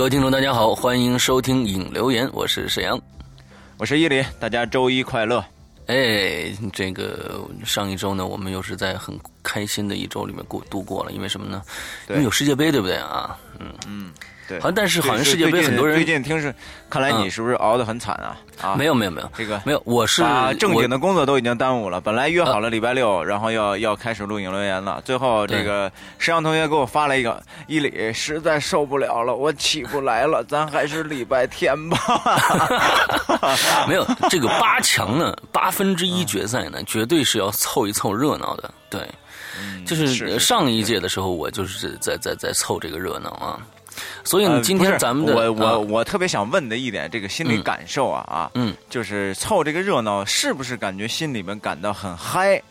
各位听众，大家好，欢迎收听影留言，我是沈阳，我是伊犁，大家周一快乐。哎，这个上一周呢，我们又是在很开心的一周里面过度过了，因为什么呢？因为有世界杯，对不对啊？嗯嗯。对，好像但是好像世界杯很多人最近听是，看来你是不是熬得很惨啊？啊，没有没有没有，这个没有，我是把正经的工作都已经耽误了。本来约好了礼拜六，然后要要开始录影留言了，最后这个石阳同学给我发了一个伊里实在受不了了，我起不来了，咱还是礼拜天吧。没有这个八强呢，八分之一决赛呢，绝对是要凑一凑热闹的。对，就是上一届的时候，我就是在在在凑这个热闹啊。所以呢，今天咱们的我我我特别想问的一点，这个心理感受啊啊，嗯，就是凑这个热闹，是不是感觉心里面感到很嗨？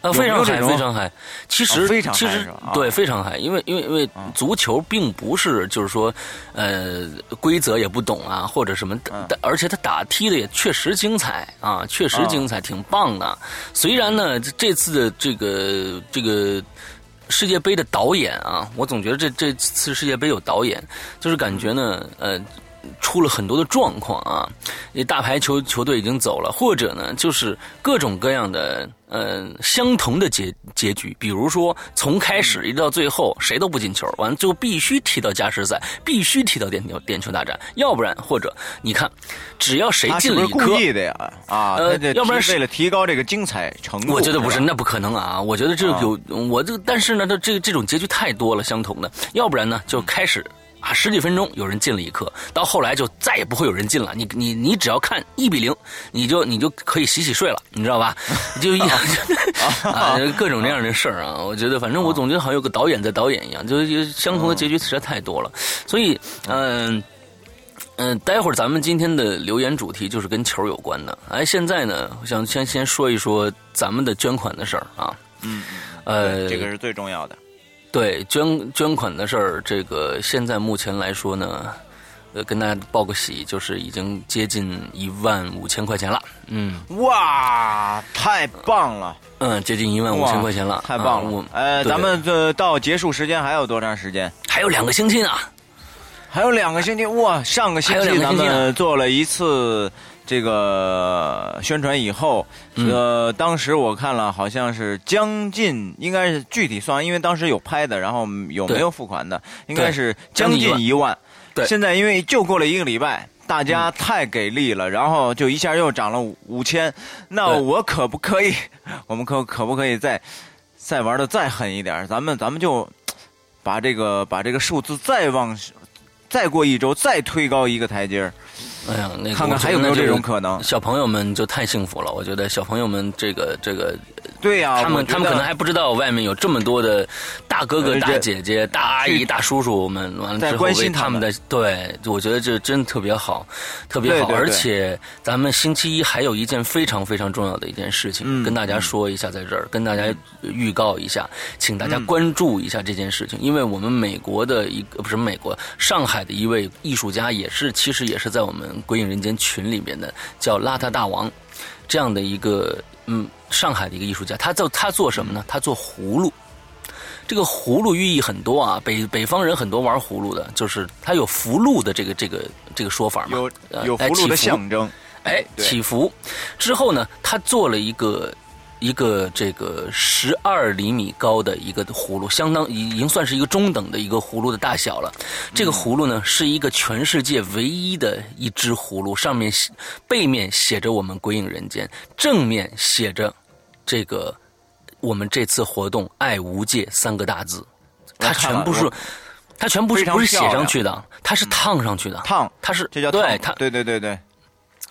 啊，非常嗨，非常嗨。其实非常其实对非常嗨，因为因为因为足球并不是就是说呃规则也不懂啊或者什么，而且他打踢的也确实精彩啊，确实精彩，挺棒的。虽然呢，这次的这个这个。世界杯的导演啊，我总觉得这这次世界杯有导演，就是感觉呢，呃，出了很多的状况啊。那大牌球球队已经走了，或者呢，就是各种各样的。嗯，相同的结结局，比如说从开始一直到最后，谁都不进球，完了就必须踢到加时赛，必须踢到点球点球大战，要不然或者你看，只要谁进了一颗，故意的呀？啊，呃，要不然为了提高这个精彩程度，我觉得不是，那不可能啊，我觉得这有我这，但是呢，它这这种结局太多了，相同的，要不然呢就开始。啊，十几分钟有人进了一颗，到后来就再也不会有人进了。你你你只要看一比零，你就你就可以洗洗睡了，你知道吧？就一 啊，各种这样的事儿啊。我觉得，反正我总觉得好像有个导演在导演一样，就相同的结局实在太多了。所以，嗯嗯，待会儿咱们今天的留言主题就是跟球有关的。哎，现在呢，我想先先说一说咱们的捐款的事儿啊。嗯，呃，这个是最重要的。对捐捐款的事儿，这个现在目前来说呢，呃，跟大家报个喜，就是已经接近一万五千块钱了。嗯，哇，太棒了！嗯，接近一万五千块钱了，太棒了。呃，咱们这到结束时间还有多长时间？还有两个星期呢。还有两个星期哇！上个星期咱们做了一次。这个宣传以后，呃，当时我看了，好像是将近，应该是具体算，因为当时有拍的，然后有没有付款的，应该是将近一万。对，现在因为就过了一个礼拜，大家太给力了，然后就一下又涨了五千。那我可不可以？我们可可不可以再再玩的再狠一点？咱们咱们就把这个把这个数字再往再过一周再推高一个台阶儿。哎呀，那看看还有没有这种可能？小朋友们就太幸福了，我觉得小朋友们这个这个，对呀，他们他们可能还不知道外面有这么多的大哥哥、大姐姐、大阿姨、大叔叔们，完了之后为他们的，对，我觉得这真特别好，特别好。而且咱们星期一还有一件非常非常重要的一件事情，跟大家说一下，在这儿跟大家预告一下，请大家关注一下这件事情，因为我们美国的一个不是美国上海的一位艺术家，也是其实也是在我们。鬼影人间群里面的叫邋遢大王，这样的一个嗯，上海的一个艺术家，他做他做什么呢？他做葫芦。这个葫芦寓意很多啊，北北方人很多玩葫芦的，就是他有福禄的这个这个这个说法嘛，有有福禄的象征。哎，祈福之后呢，他做了一个。一个这个十二厘米高的一个葫芦，相当已经算是一个中等的一个葫芦的大小了。这个葫芦呢，是一个全世界唯一的一只葫芦，上面背面写着“我们鬼影人间”，正面写着这个我们这次活动“爱无界”三个大字。它全部是，它全部是不是写上去的？它是烫上去的。烫，它是这叫对，它对对对对。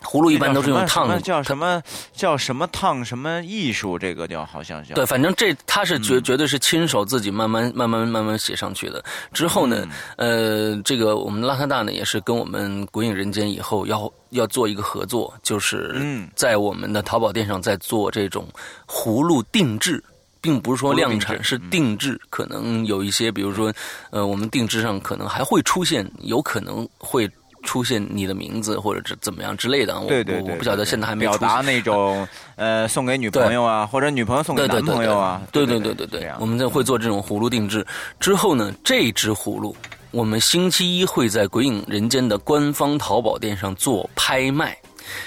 葫芦一般都是用烫的，叫什么叫什么烫什么艺术？这个叫好像叫对，反正这他是绝绝对是亲手自己慢慢慢慢慢慢写上去的。之后呢，呃，这个我们拉萨大呢也是跟我们鬼影人间以后要要做一个合作，就是在我们的淘宝店上在做这种葫芦定制，并不是说量产，是定制。可能有一些，比如说，呃，我们定制上可能还会出现，有可能会。出现你的名字或者是怎么样之类的，对对对，我不晓得现在还没表达那种呃送给女朋友啊，或者女朋友送给男朋友啊，对对。对对对，我们就会做这种葫芦定制。之后呢，这只葫芦我们星期一会在《鬼影人间》的官方淘宝店上做拍卖。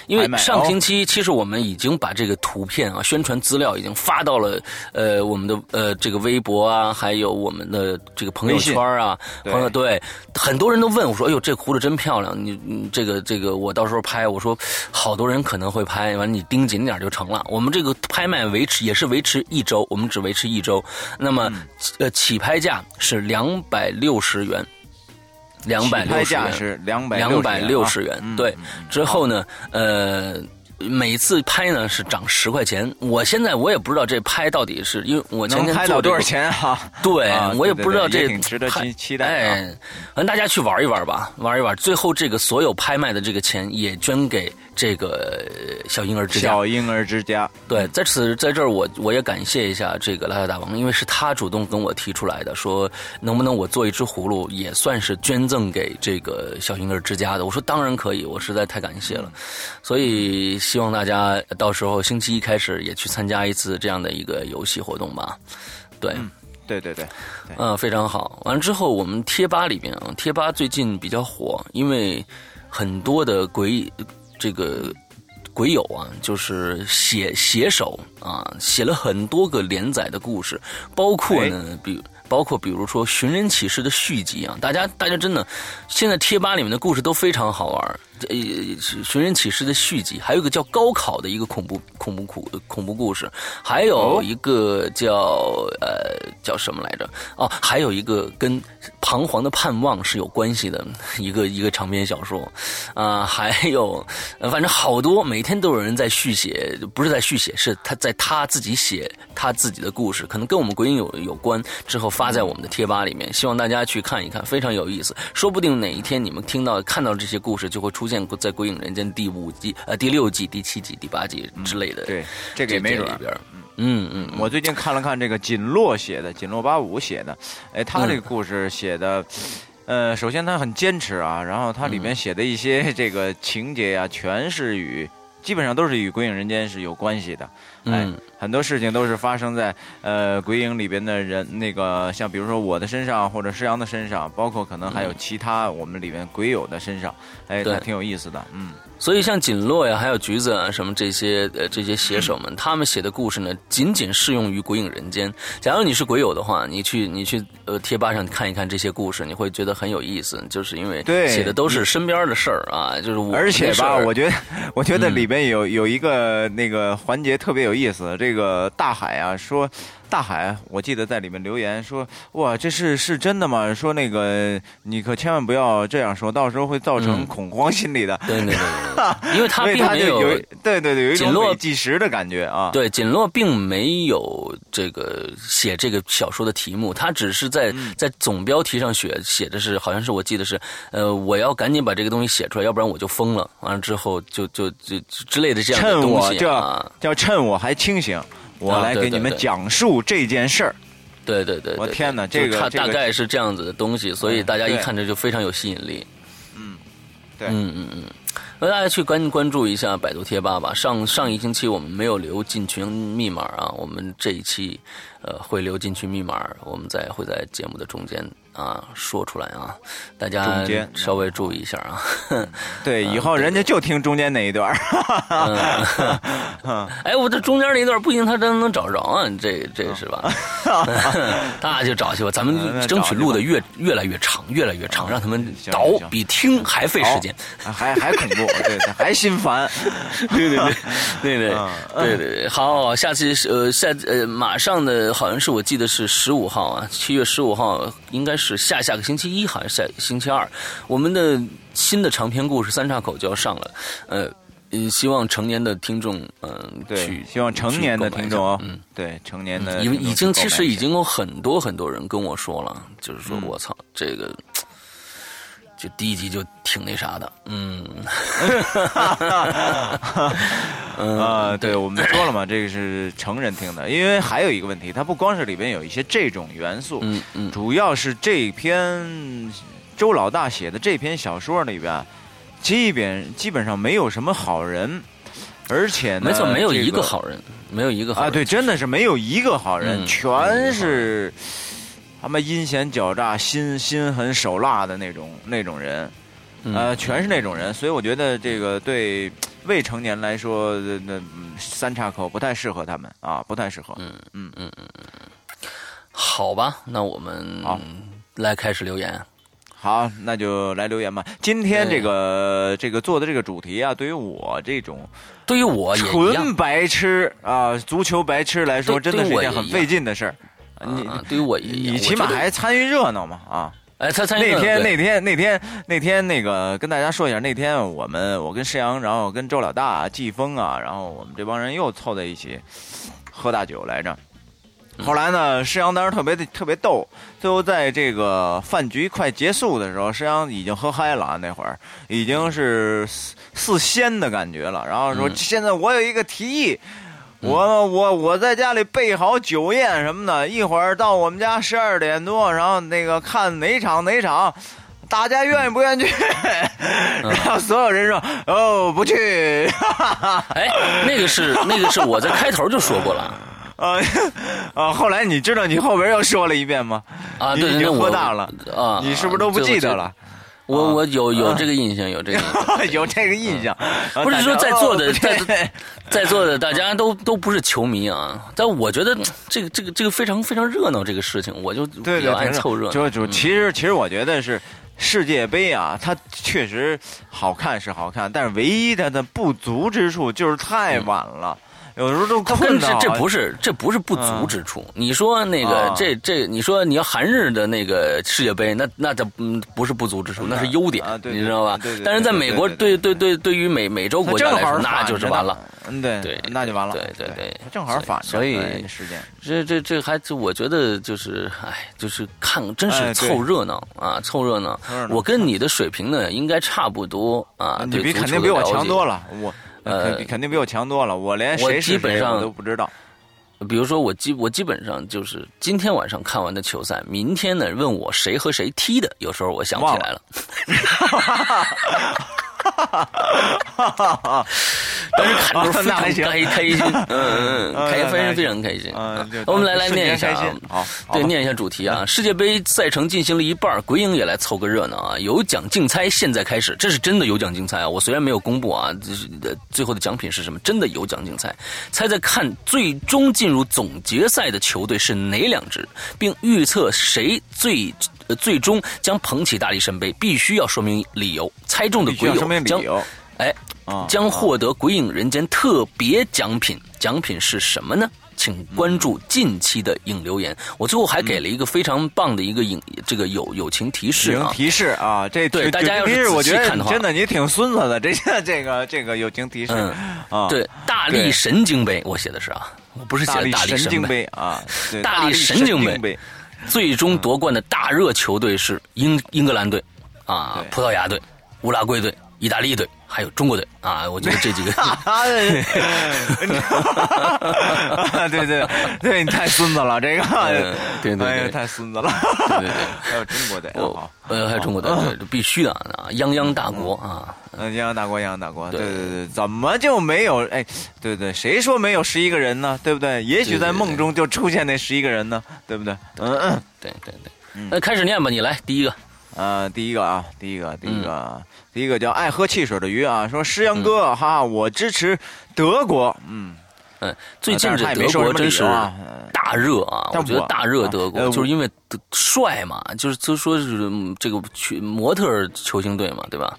因为上星期其实我们已经把这个图片啊、宣传资料已经发到了呃我们的呃这个微博啊，还有我们的这个朋友圈啊，朋友对很多人都问我说：“哎呦，这葫芦真漂亮！你你这个这个我到时候拍。”我说：“好多人可能会拍，完你盯紧点就成了。”我们这个拍卖维持也是维持一周，我们只维持一周。那么呃起拍价是两百六十元。两百六十元。两百两百六十元，对。之后呢，呃，每次拍呢是涨十块钱。我现在我也不知道这拍到底是因为我前天做多少钱 哈？对，我也不知道这挺值得期期待。哎，反正大家去玩一玩吧，玩一玩。最后这个所有拍卖的这个钱也捐给。这个小婴儿之家，小婴儿之家，对，在此在这儿我我也感谢一下这个拉拉大王，因为是他主动跟我提出来的，说能不能我做一只葫芦，也算是捐赠给这个小婴儿之家的。我说当然可以，我实在太感谢了，所以希望大家到时候星期一开始也去参加一次这样的一个游戏活动吧。对，对对对，嗯，非常好。完了之后，我们贴吧里面啊，贴吧最近比较火，因为很多的鬼。这个鬼友啊，就是写写手啊，写了很多个连载的故事，包括呢，比包括比如说《寻人启事》的续集啊，大家大家真的，现在贴吧里面的故事都非常好玩。呃，《寻人启事》的续集，还有一个叫高考的一个恐怖恐怖恐恐怖故事，还有一个叫呃叫什么来着？哦，还有一个跟彷徨的盼望是有关系的一个一个长篇小说，啊，还有反正好多，每天都有人在续写，不是在续写，是他在他自己写他自己的故事，可能跟我们鬼影有有关，之后发在我们的贴吧里面，希望大家去看一看，非常有意思，说不定哪一天你们听到看到这些故事，就会出现。见过在《鬼影人间》第五季、呃第六季、第七季、第八季之类的，对，这个也没准里边。嗯。嗯，我最近看了看这个锦洛写的，锦洛八五写的，哎，他这个故事写的，呃，首先他很坚持啊，然后他里面写的一些这个情节呀，全是与基本上都是与《鬼影人间》是有关系的。嗯，很多事情都是发生在呃鬼影里边的人，那个像比如说我的身上，或者施阳的身上，包括可能还有其他我们里面鬼友的身上，哎，还挺有意思的，嗯。所以像锦落呀，还有橘子啊，什么这些呃这些写手们，他们写的故事呢，仅仅适用于鬼影人间。假如你是鬼友的话，你去你去呃贴吧上看一看这些故事，你会觉得很有意思，就是因为写的都是身边的事儿啊，就是我。而且吧，我觉得我觉得里边有有一个那个环节特别有意思，这个大海啊说。大海，我记得在里面留言说：“哇，这是是真的吗？说那个你可千万不要这样说，到时候会造成恐慌心理的。”对对对，因为他 并没有对对对，有一种落计时的感觉啊。对，锦落并没有这个写这个小说的题目，他只是在在总标题上写写的是，好像是我记得是，呃，我要赶紧把这个东西写出来，要不然我就疯了。完了之后就就就之类的这样的东西啊，叫趁我还清醒。我来给你们讲述这件事儿，对对对，我天哪，这个它大概是这样子的东西，所以大家一看这就非常有吸引力。嗯，对，嗯嗯嗯，那大家去关关注一下百度贴吧吧。上上一星期我们没有留进群密码啊，我们这一期呃会留进群密码，我们在会在节目的中间。啊，说出来啊，大家稍微注意一下啊。对，以后人家就听中间那一段。哎，我这中间那一段不一定他真能找着啊，这这是吧？那就找去吧，咱们争取录的越越来越长，越来越长，让他们倒比听还费时间，还还恐怖，对，还心烦。对对对 对对对对对，好，下期呃下呃马上的好像是我记得是十五号啊，七月十五号应该是。下下个星期一，好像下星期二，我们的新的长篇故事《三岔口》就要上了。呃，希望成年的听众，嗯，对，希望成年的听众哦，嗯，对，成年的，因为已经其实已经有很多很多人跟我说了，就是说我操，这个。就第一集就挺那啥的，嗯，啊，对，我们说了嘛，这个是成人听的，因为还有一个问题，它不光是里边有一些这种元素，嗯嗯，主要是这篇周老大写的这篇小说里边，基本基本上没有什么好人，而且没错，没有一个好人，没有一个好人啊，对，真的是没有一个好人，全是。他妈阴险狡诈、心心狠手辣的那种那种人，呃，全是那种人。所以我觉得这个对未成年来说，那三岔口不太适合他们啊，不太适合。嗯嗯嗯嗯嗯。好吧，那我们来开始留言。好，那就来留言吧。今天这个这个做的这个主题啊，对于我这种对于我纯白痴啊，足球白痴来说，真的是一件很费劲的事儿。你对于我，你起码还参与热闹嘛啊？哎，参参与那天那天那天那天那个跟大家说一下，那天我们我跟石阳，然后跟周老大、季风啊，然后我们这帮人又凑在一起喝大酒来着。后来呢，施阳当时特别的特别逗，最后在这个饭局快结束的时候，施阳已经喝嗨了，那会儿已经是四仙的感觉了。然后说：“现在我有一个提议，我我我在家里备好酒宴什么的，一会儿到我们家十二点多，然后那个看哪场哪场，大家愿意不愿意去？” 然后所有人说：“哦，不去。”哎，那个是那个是我在开头就说过了。啊啊！后来你知道你后边又说了一遍吗？啊，对，已经喝大了啊！你是不是都不记得了？我我有有这个印象，有这个 有这个印象。不是说在座的在在座的大家都都不是球迷啊，但我觉得这个这个这个非常非常热闹，这个事情我就比较爱凑热闹。就就其实其实我觉得是世界杯啊，它确实好看是好看，但是唯一它的不足之处就是太晚了。有时候都困这这不是这不是不足之处。你说那个这这，你说你要韩日的那个世界杯，那那这嗯不是不足之处，那是优点，你知道吧？但是在美国，对对对，对于美美洲国家来说，那就是完了。嗯，对对，那就完了。对对对，正好反所以时间这这这还我觉得就是哎，就是看真是凑热闹啊，凑热闹。我跟你的水平呢应该差不多啊，你比肯定比我强多了，我。呃，肯定比我强多了。我连谁是谁我都不知道。比如说，我基我基本上就是今天晚上看完的球赛，明天呢问我谁和谁踢的，有时候我想不起来了。但是看着非常开 开心，嗯嗯，开非常非常开心。我们来来念一下啊，对，念一下主题啊。世界杯赛程进行了一半，鬼影也来凑个热闹啊。有奖竞猜现在开始，这是真的有奖竞猜啊。我虽然没有公布啊，就是最后的奖品是什么，真的有奖竞猜。猜猜看，最终进入总决赛的球队是哪两支，并预测谁最最终将捧起大力神杯，必须要说明理由。猜中的鬼友将。哎，将获得《鬼影人间》特别奖品，奖品是什么呢？请关注近期的影留言。我最后还给了一个非常棒的一个影，这个友友情提示啊，提示啊，这对大家要是仔细看的话，真的你挺孙子的，这这个这个友情提示啊，对，大力神经杯，我写的是啊，我不是写的大力神经杯啊，大力神经杯，最终夺冠的大热球队是英英格兰队啊，葡萄牙队，乌拉圭队。意大利队还有中国队啊，我觉得这几个，对 对 对，你太孙子了，这个，对对对，太孙子了，对对对，还有中国队，哦，呃，还有中国队，对，必须的啊，泱泱大国啊，泱泱大国，泱泱大国，对对对，怎么就没有？哎，对对，谁说没有十一个人呢？对不对？也许在梦中就出现那十一个人呢，对不对？嗯嗯，对对对，那开始念吧，你来第一个。呃，第一个啊，第一个，第一个，第一个叫爱喝汽水的鱼啊，说诗阳哥，哈，我支持德国，嗯。嗯，最近这德国真是大热啊，我觉得大热德国就是因为帅嘛，就是就说是这个模特球星队嘛，对吧？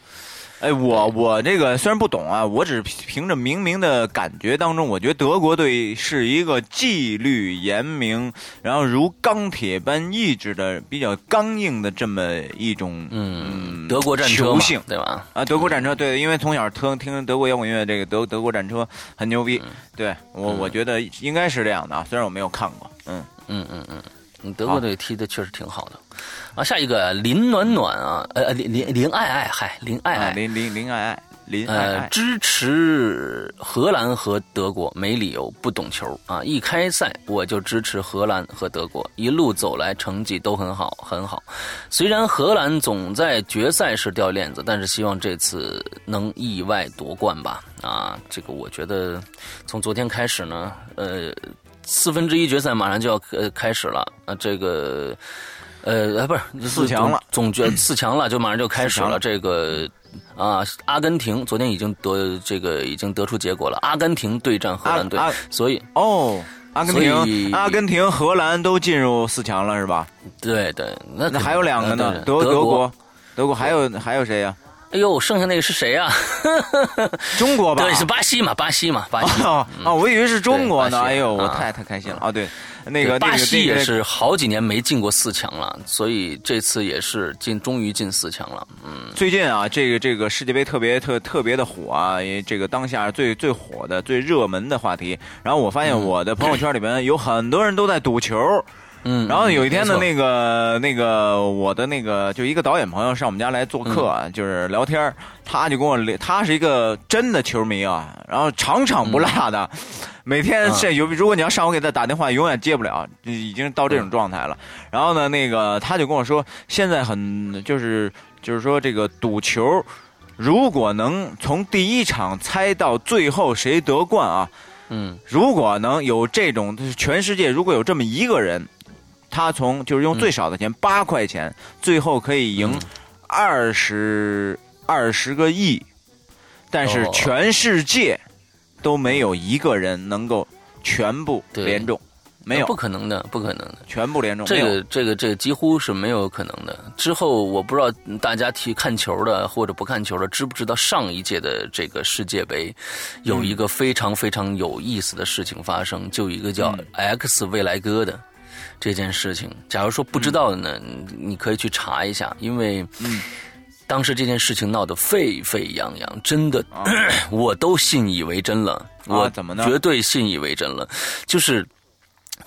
哎，我我这个虽然不懂啊，我只是凭着明明的感觉当中，我觉得德国队是一个纪律严明，然后如钢铁般意志的比较刚硬的这么一种嗯德国战车性对吧？啊，德国战车对，因为从小听听德国摇滚乐，这个德德国战车很牛逼，对我我觉得应该是这样的啊，虽然我没有看过，嗯。嗯嗯嗯，德国队踢的确实挺好的。啊，下一个林暖暖啊，呃，林林林爱爱，嗨，林爱爱，林林林爱爱，林呃，支持荷兰和德国，没理由不懂球啊！一开赛我就支持荷兰和德国，一路走来成绩都很好，很好。虽然荷兰总在决赛时掉链子，但是希望这次能意外夺冠吧！啊，这个我觉得从昨天开始呢，呃。四分之一决赛马上就要呃开始了啊，这个呃不是四强了，总决四强了，就马上就开始了。这个啊，阿根廷昨天已经得这个已经得出结果了，阿根廷对战荷兰队，所以哦，阿根廷阿根廷荷兰都进入四强了是吧？对对，那那还有两个呢，德德国德国还有还有谁呀？哎呦，剩下那个是谁呀？中国吧？对，是巴西嘛？巴西嘛？巴西啊！我以为是中国呢。哎呦，我太太开心了啊！对，那个巴西也是好几年没进过四强了，所以这次也是进，终于进四强了。嗯，最近啊，这个这个世界杯特别特特别的火啊，因为这个当下最最火的、最热门的话题。然后我发现我的朋友圈里面有很多人都在赌球。嗯，然后有一天呢，那个那个我的那个就一个导演朋友上我们家来做客，就是聊天他就跟我聊，他是一个真的球迷啊，然后场场不落的，每天这有如果你要上午给他打电话，永远接不了，已经到这种状态了。然后呢，那个他就跟我说，现在很就是就是说这个赌球，如果能从第一场猜到最后谁得冠啊，嗯，如果能有这种全世界如果有这么一个人。他从就是用最少的钱八块钱，最后可以赢二十二十个亿，但是全世界都没有一个人能够全部连中，没有。不可能的，不可能的，全部连中。这个这个这个几乎是没有。可能的。之后我不知道大家提看球的或者不看球的知不知道上一届的这个世界杯有一个非常非常有意思的事情发生，就一个叫 X 未来哥的。这件事情，假如说不知道的呢，你可以去查一下，因为当时这件事情闹得沸沸扬扬，真的，我都信以为真了。我怎么呢？绝对信以为真了。就是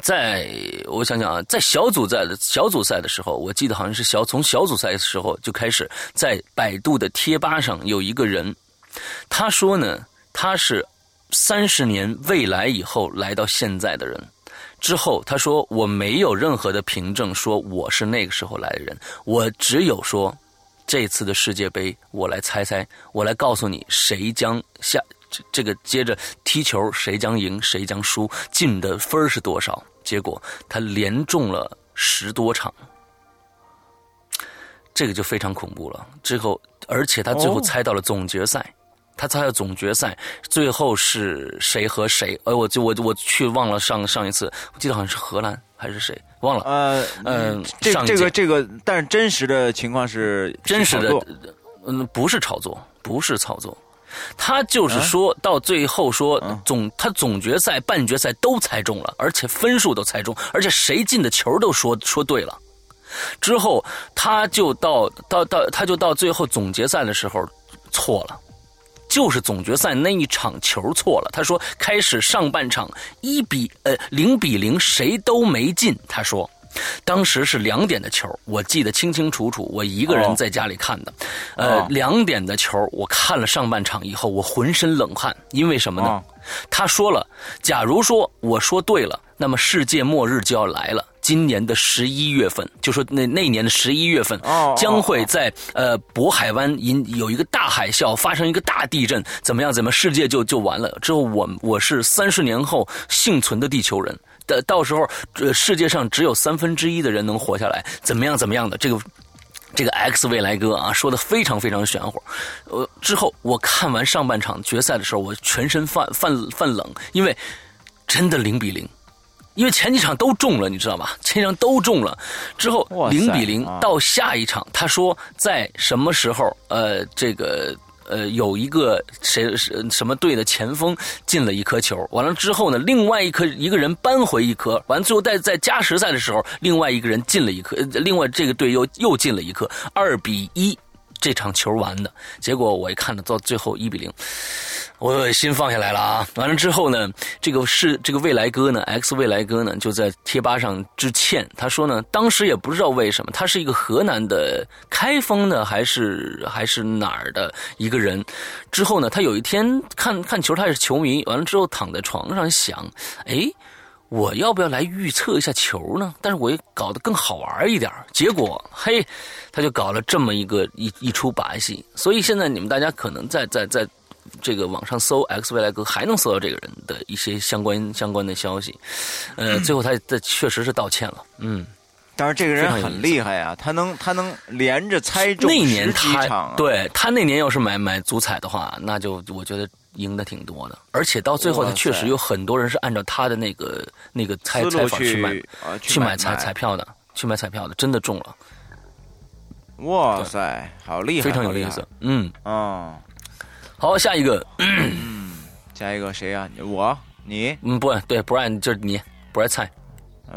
在我想想啊，在小组赛的小组赛的时候，我记得好像是小从小组赛的时候就开始，在百度的贴吧上有一个人，他说呢，他是三十年未来以后来到现在的人。之后，他说：“我没有任何的凭证说我是那个时候来的人，我只有说，这次的世界杯，我来猜猜，我来告诉你谁将下这个接着踢球，谁将赢，谁将输，进的分是多少？结果他连中了十多场，这个就非常恐怖了。之后，而且他最后猜到了总决赛。”他猜总决赛最后是谁和谁？哎，我就我我去忘了上上一次，我记得好像是荷兰还是谁，忘了。呃嗯，这这个这个，但是真实的情况是真实的，嗯，不是炒作，不是炒作，他就是说到最后说总他总决赛、半决赛都猜中了，而且分数都猜中，而且谁进的球都说说对了。之后他就到到到他就到最后总决赛的时候错了。就是总决赛那一场球错了。他说，开始上半场一比呃零比零，谁都没进。他说，当时是两点的球，我记得清清楚楚。我一个人在家里看的，呃，两点的球，我看了上半场以后，我浑身冷汗，因为什么呢？他说了，假如说我说对了，那么世界末日就要来了。今年的十一月份，就说那那年的十一月份，将会在呃渤海湾引有一个大海啸，发生一个大地震，怎么样？怎么世界就就完了？之后我我是三十年后幸存的地球人，的到时候呃世界上只有三分之一的人能活下来，怎么样？怎么样的？这个这个 X 未来哥啊，说的非常非常玄乎。呃，之后我看完上半场决赛的时候，我全身泛泛泛冷，因为真的零比零。因为前几场都中了，你知道吧？前几场都中了，之后零比零到下一场，他说在什么时候？呃，这个呃，有一个谁是什么队的前锋进了一颗球，完了之后呢，另外一颗一个人扳回一颗，完了最后在在加时赛的时候，另外一个人进了一颗，另外这个队又又进了一颗，二比一。这场球完的结果，我一看呢，到最后一比零，我心放下来了啊！完了之后呢，这个是这个未来哥呢，X 未来哥呢，就在贴吧上致歉。他说呢，当时也不知道为什么，他是一个河南的开封的，还是还是哪儿的一个人。之后呢，他有一天看看球，他也是球迷。完了之后躺在床上想，哎。我要不要来预测一下球呢？但是我也搞得更好玩一点。结果，嘿，他就搞了这么一个一一出把戏。所以现在你们大家可能在在在这个网上搜 X 未来哥，还能搜到这个人的一些相关相关的消息。呃，最后他他确实是道歉了，嗯。但是这个人很厉害啊，他能他能连着猜中那年他对他那年要是买买足彩的话，那就我觉得赢的挺多的。而且到最后，他确实有很多人是按照他的那个那个猜猜法去买去买彩彩票的，去买彩票的，真的中了。哇塞，好厉害，非常有意思。嗯哦，好，下一个，下一个谁呀？我你嗯不对，不然就是你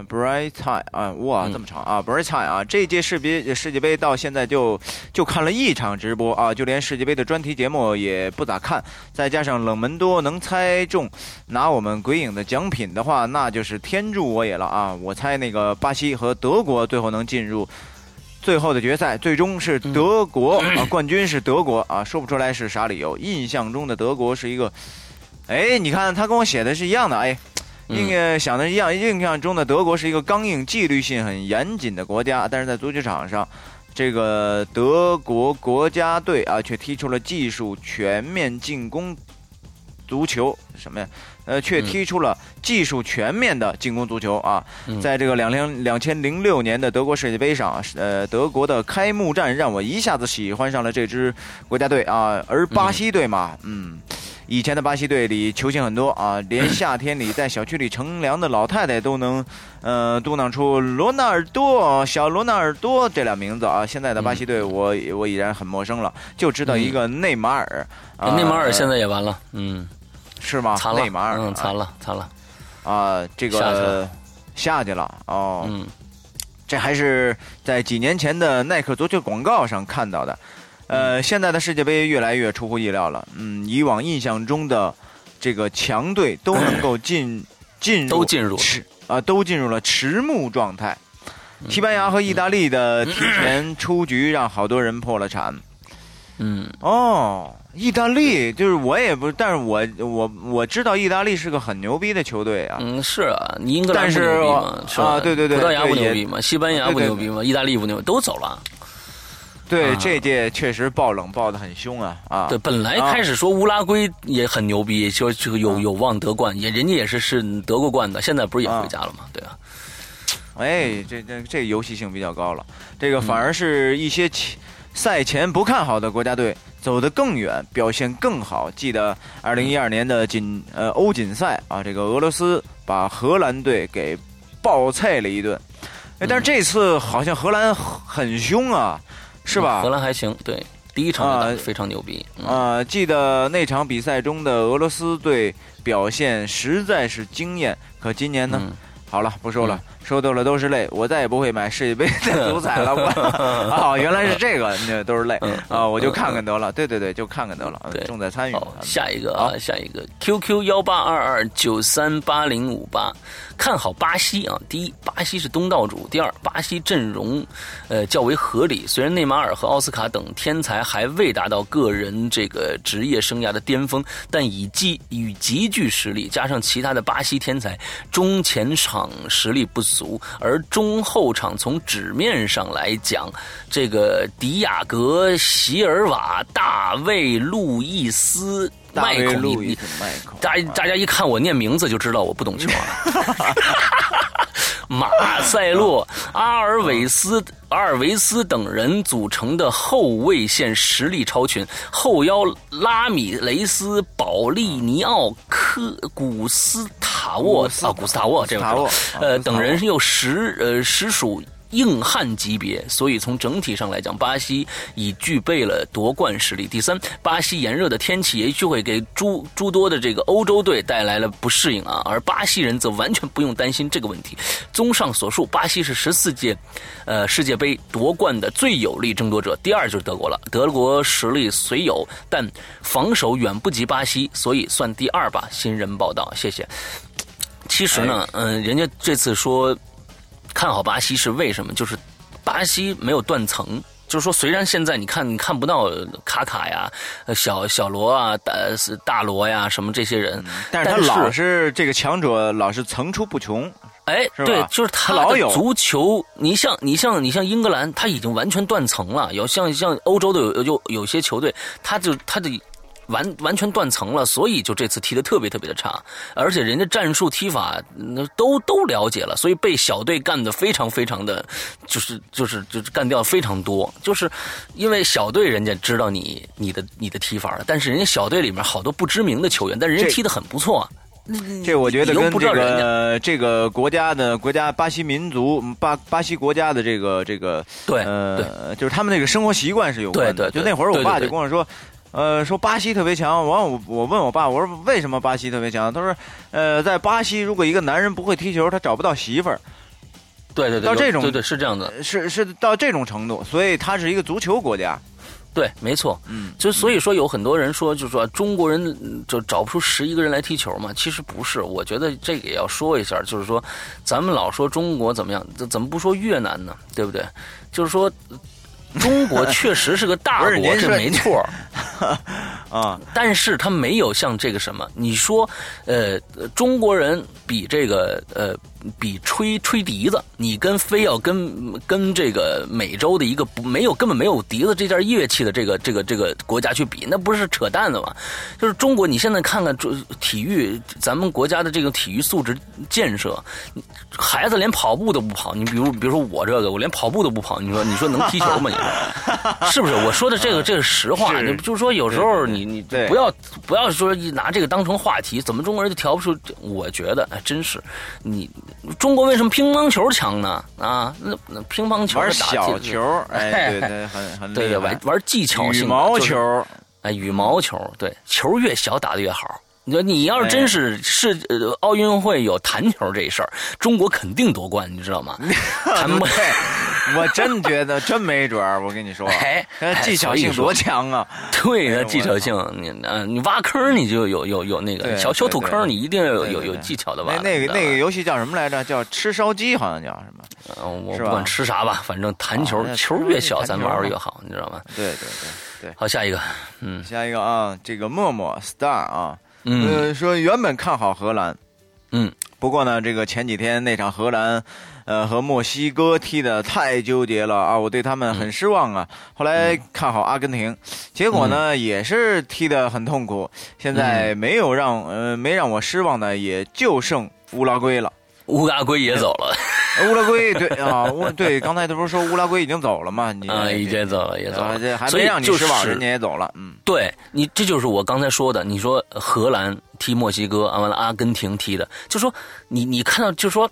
不爱猜。呃，Bright Time 啊，哇，这么长啊，Bright Time 啊，这届世别世界杯到现在就就看了一场直播啊，就连世界杯的专题节目也不咋看，再加上冷门多，能猜中拿我们鬼影的奖品的话，那就是天助我也了啊！我猜那个巴西和德国最后能进入最后的决赛，最终是德国啊，冠军是德国啊，说不出来是啥理由。印象中的德国是一个，哎，你看他跟我写的是一样的，哎。应该想的一样，印象中的德国是一个刚硬、纪律性很严谨的国家，但是在足球场上，这个德国国家队啊，却踢出了技术全面进攻足球，什么呀？呃，却踢出了技术全面的进攻足球啊！在这个两零两千零六年的德国世界杯上，呃，德国的开幕战让我一下子喜欢上了这支国家队啊，而巴西队嘛，嗯。以前的巴西队里球星很多啊，连 夏天里在小区里乘凉的老太太都能，呃，嘟囔出罗纳尔多、小罗纳尔多这俩名字啊。现在的巴西队我我已然很陌生了，就知道一个内马尔。内马尔现在也完了，嗯，是吗？残了，内马尔，嗯，残了，残了。啊，这个下去了哦。嗯，这还是在几年前的耐克足球广告上看到的。呃，现在的世界杯越来越出乎意料了。嗯，以往印象中的这个强队都能够进 进入都进入迟啊，都进入了迟暮状态。西班牙和意大利的提前出局，让好多人破了产。嗯，哦，意大利就是我也不，但是我我我知道意大利是个很牛逼的球队啊。嗯，是啊，你英格兰不牛逼吗？啊，对对对，葡萄牙不牛逼吗？西班牙不牛逼吗？意大利不牛，都走了。对，这届确实爆冷爆的很凶啊啊！对，本来开始说乌拉圭也很牛逼，说这个有有望得冠，也人家也是是得过冠的，现在不是也回家了吗？对啊。哎，这这这游戏性比较高了，这个反而是一些赛前不看好的国家队走得更远，表现更好。记得二零一二年的锦呃欧锦赛啊，这个俄罗斯把荷兰队给爆菜了一顿，哎，但是这次好像荷兰很凶啊。是吧？荷兰还行，对，第一场非常牛逼啊！记得那场比赛中的俄罗斯队表现实在是惊艳，可今年呢？好了，不说了。说多了都是泪，我再也不会买世界杯的足彩了。我啊，原来是这个，那都是泪啊！我就看看得了。对对对，就看看得了。重在参与。下一个啊，下一个 QQ 幺八二二九三八零五八，看好巴西啊！第一，巴西是东道主；第二，巴西阵容呃较为合理。虽然内马尔和奥斯卡等天才还未达到个人这个职业生涯的巅峰，但以极与极具实力，加上其他的巴西天才，中前场实力不。足，而中后场从纸面上来讲，这个迪亚格、席尔瓦、大卫、路易斯、麦克，你大大家一看我念名字就知道我不懂球了。马塞洛、阿尔维斯、阿尔维斯等人组成的后卫线实力超群，后腰拉米雷斯、保利尼奥、科古斯塔沃啊，古斯塔沃这个呃等人又实呃实属。硬汉级别，所以从整体上来讲，巴西已具备了夺冠实力。第三，巴西炎热的天气也许会给诸诸多的这个欧洲队带来了不适应啊，而巴西人则完全不用担心这个问题。综上所述，巴西是十四届，呃世界杯夺冠的最有力争夺者。第二就是德国了，德国实力虽有，但防守远不及巴西，所以算第二吧。新人报道，谢谢。其实呢，嗯，人家这次说。看好巴西是为什么？就是巴西没有断层，就是说，虽然现在你看你看不到卡卡呀、小小罗啊、大大罗呀什么这些人，但是他老是这个强者老是层出不穷。哎，对，就是他老有足球。你像你像你像英格兰，他已经完全断层了。有像像欧洲的有有有些球队，他就他的完完全断层了，所以就这次踢的特别特别的差，而且人家战术踢法那都都了解了，所以被小队干的非常非常的，就是就是就是干掉非常多，就是因为小队人家知道你你的你的踢法了，但是人家小队里面好多不知名的球员，但人家踢的很不错。这我觉得跟这个这个国家的国家巴西民族巴巴西国家的这个这个对呃，就是他们那个生活习惯是有关的。就那会儿我爸就跟我说，呃，说巴西特别强。完我我问我爸，我说为什么巴西特别强？他说，呃，在巴西如果一个男人不会踢球，他找不到媳妇儿。对对对，到这种对对是这样的，是是到这种程度，所以他是一个足球国家。对，没错，嗯，就所以说有很多人说，就是说中国人就找不出十一个人来踢球嘛，其实不是，我觉得这个也要说一下，就是说，咱们老说中国怎么样，怎么不说越南呢？对不对？就是说。中国确实是个大国，这没错。啊，但是他没有像这个什么，你说，呃，中国人比这个呃，比吹吹笛子，你跟非要跟跟这个美洲的一个不没有根本没有笛子这件乐器的这个这个这个国家去比，那不是扯淡的吗？就是中国，你现在看看这体育，咱们国家的这个体育素质建设，孩子连跑步都不跑，你比如比如说我这个，我连跑步都不跑，你说你说能踢球吗？你说？是不是我说的这个这个实话？就是说有时候你你不要不要说拿这个当成话题，怎么中国人就调不出？我觉得哎，真是你中国为什么乒乓球强呢？啊，那那乒乓球玩小球，哎，对对，很很对对，玩玩技巧性羽毛球，哎，羽毛球，对，球越小打的越好。你说你要是真是是呃奥运会有弹球这事儿，中国肯定夺冠，你知道吗？弹不对，我真觉得真没准儿。我跟你说，哎，技巧性多强啊！对，技巧性，你嗯，你挖坑你就有有有那个小小土坑，你一定要有有有技巧的挖。那个那个游戏叫什么来着？叫吃烧鸡，好像叫什么？嗯，我不管吃啥吧，反正弹球球越小，咱玩的越好，你知道吗？对对对对。好，下一个，嗯，下一个啊，这个默默 star 啊。嗯，说原本看好荷兰，嗯，不过呢，这个前几天那场荷兰，呃，和墨西哥踢的太纠结了啊，我对他们很失望啊。后来看好阿根廷，结果呢也是踢的很痛苦。现在没有让呃没让我失望的，也就剩乌拉圭了。乌拉圭也走了。乌拉圭对啊，乌对，刚才他不是说乌拉圭已经走了吗？你啊，已经走了，也走了，这还没让你失望，人家也走了。嗯，对你，这就是我刚才说的。你说荷兰踢墨西哥，完了阿根廷踢的，就说你你看到就说。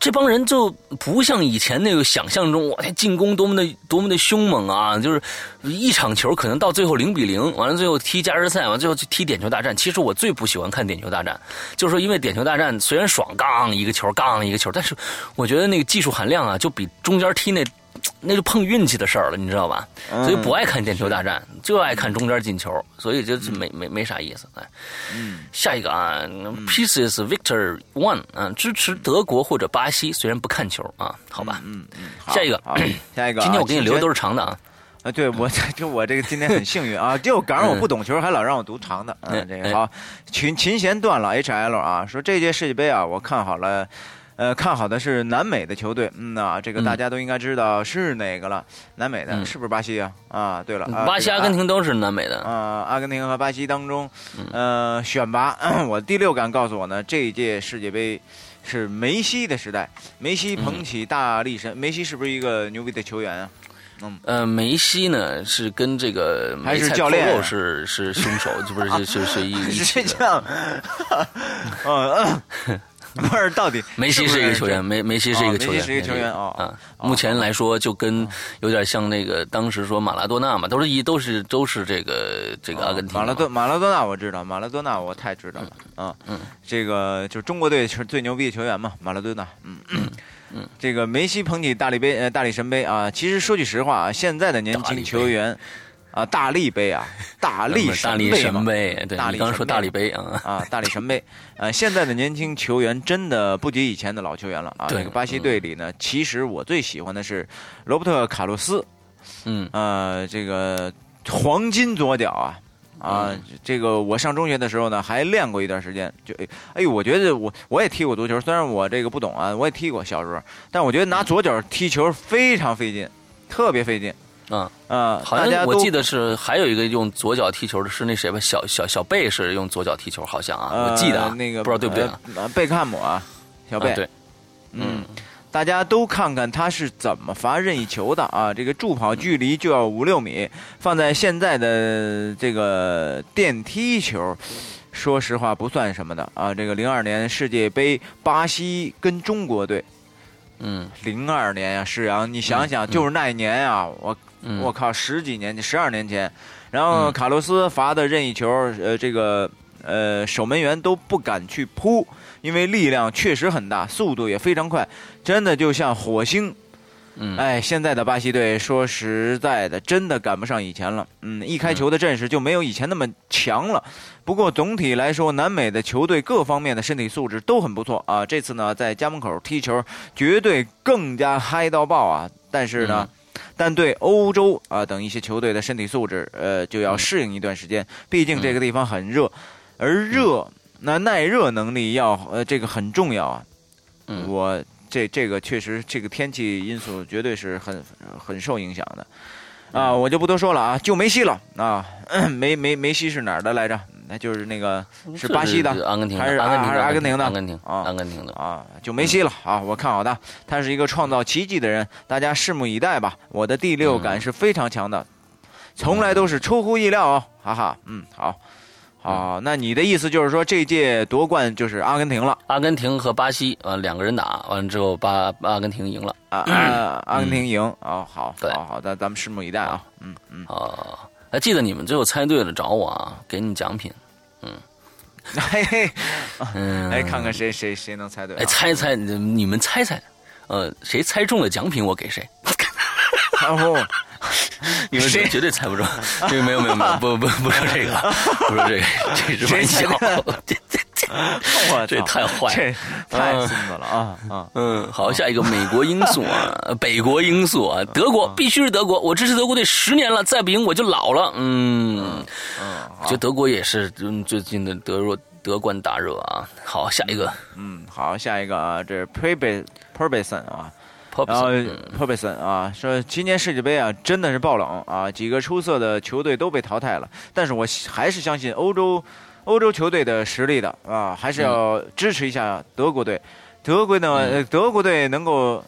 这帮人就不像以前那个想象中，哇，进攻多么的多么的凶猛啊！就是一场球可能到最后零比零，完了最后踢加时赛，完了最后去踢点球大战。其实我最不喜欢看点球大战，就是说因为点球大战虽然爽，杠一个球，杠一个球，但是我觉得那个技术含量啊，就比中间踢那。那就碰运气的事儿了，你知道吧？所以不爱看点球大战，就爱看中间进球，所以就没没没啥意思。哎，下一个啊，Pieces Victor One 啊，支持德国或者巴西，虽然不看球啊，好吧。嗯嗯，下一个，下一个，今天我给你留的都是长的啊。啊，对我 就我这个今天很幸运啊，就赶上我不懂球，还老让我读长的。嗯，这个好，琴琴弦断了，HL 啊，说这届世界杯啊，我看好了。呃，看好的是南美的球队，嗯呐，这个大家都应该知道是哪个了。南美的是不是巴西啊？啊，对了，巴西、阿根廷都是南美的。啊，阿根廷和巴西当中，呃，选拔，我第六感告诉我呢，这一届世界杯是梅西的时代。梅西捧起大力神，梅西是不是一个牛逼的球员啊？嗯，呃，梅西呢是跟这个还是教练是是凶手，这不是是是一 一起的。嗯。不是，到底梅西是一个球员，梅梅西是一个球员，梅西是一个球员啊啊！目前来说，就跟有点像那个当时说马拉多纳嘛，都是一都是都是这个这个阿根廷。马拉多马拉多纳我知道，马拉多纳我太知道了啊！嗯，这个就是中国队是最牛逼的球员嘛，马拉多纳。嗯嗯，这个梅西捧起大力杯呃大力神杯啊！其实说句实话啊，现在的年轻球员。啊，大力杯啊，大力神杯对，你刚说大力杯啊，啊，大力神杯，呃，现在的年轻球员真的不及以前的老球员了啊。这个巴西队里呢，其实我最喜欢的是罗伯特卡洛斯，嗯，呃，这个黄金左脚啊，啊，这个我上中学的时候呢，还练过一段时间，就，哎呦，我觉得我我也踢过足球，虽然我这个不懂啊，我也踢过小时候，但我觉得拿左脚踢球非常费劲，特别费劲。啊啊，好像我记得是还有一个用左脚踢球的是那谁吧，小小小贝是用左脚踢球，好像啊，我记得那个不知道对不对啊？贝克汉姆啊，小贝对，嗯。大家都看看他是怎么罚任意球的啊！这个助跑距离就要五六米，放在现在的这个电梯球，说实话不算什么的啊！这个零二年世界杯，巴西跟中国队，嗯，零二年呀，是啊，你想想，就是那一年啊，我我靠，十几年前，十二年前，然后卡洛斯罚的任意球，呃，这个呃守门员都不敢去扑。因为力量确实很大，速度也非常快，真的就像火星。嗯，哎，现在的巴西队说实在的，真的赶不上以前了。嗯，一开球的阵势就没有以前那么强了。不过总体来说，南美的球队各方面的身体素质都很不错啊。这次呢，在家门口踢球，绝对更加嗨到爆啊！但是呢，但对欧洲啊等一些球队的身体素质，呃，就要适应一段时间。毕竟这个地方很热，而热。那耐热能力要呃，这个很重要啊。嗯，我这这个确实，这个天气因素绝对是很很受影响的。啊，我就不多说了啊，就梅西了啊。梅梅梅西是哪儿的来着？那就是那个是巴西的，阿根廷还是还是阿根廷的？阿根廷啊，阿根廷的啊，就梅西了啊！我看好他，他是一个创造奇迹的人，大家拭目以待吧。我的第六感是非常强的，从来都是出乎意料哦，哈哈。嗯，好。好，那你的意思就是说，这届夺冠就是阿根廷了？阿根廷和巴西啊两个人打完了之后，巴阿根廷赢了啊，阿根廷赢啊，好，好，好的，咱们拭目以待啊，嗯嗯。啊，还记得你们最后猜对了找我啊，给你奖品，嗯，嘿嘿，嗯，哎，看看谁谁谁能猜对，哎，猜猜你们猜猜，呃，谁猜中了奖品我给谁？然后。你们谁绝对猜不中？这 个没有没有没有，不不不说这个，不说这个，这是玩笑。这这这，这太坏，这太孙子了啊啊！嗯，好，下一个美国因素啊，北国因素啊，德国必须是德国，我支持德国队十年了，再不赢我就老了。嗯嗯，就德国也是最近的德若德冠大热啊。好，下一个，嗯，好，下一个啊，这是 p r b e p r b e s o n 啊。然后 p o b s o n 啊说，今年世界杯啊真的是爆冷啊，几个出色的球队都被淘汰了。但是我还是相信欧洲欧洲球队的实力的啊，还是要支持一下德国队。德国呢，德国队能够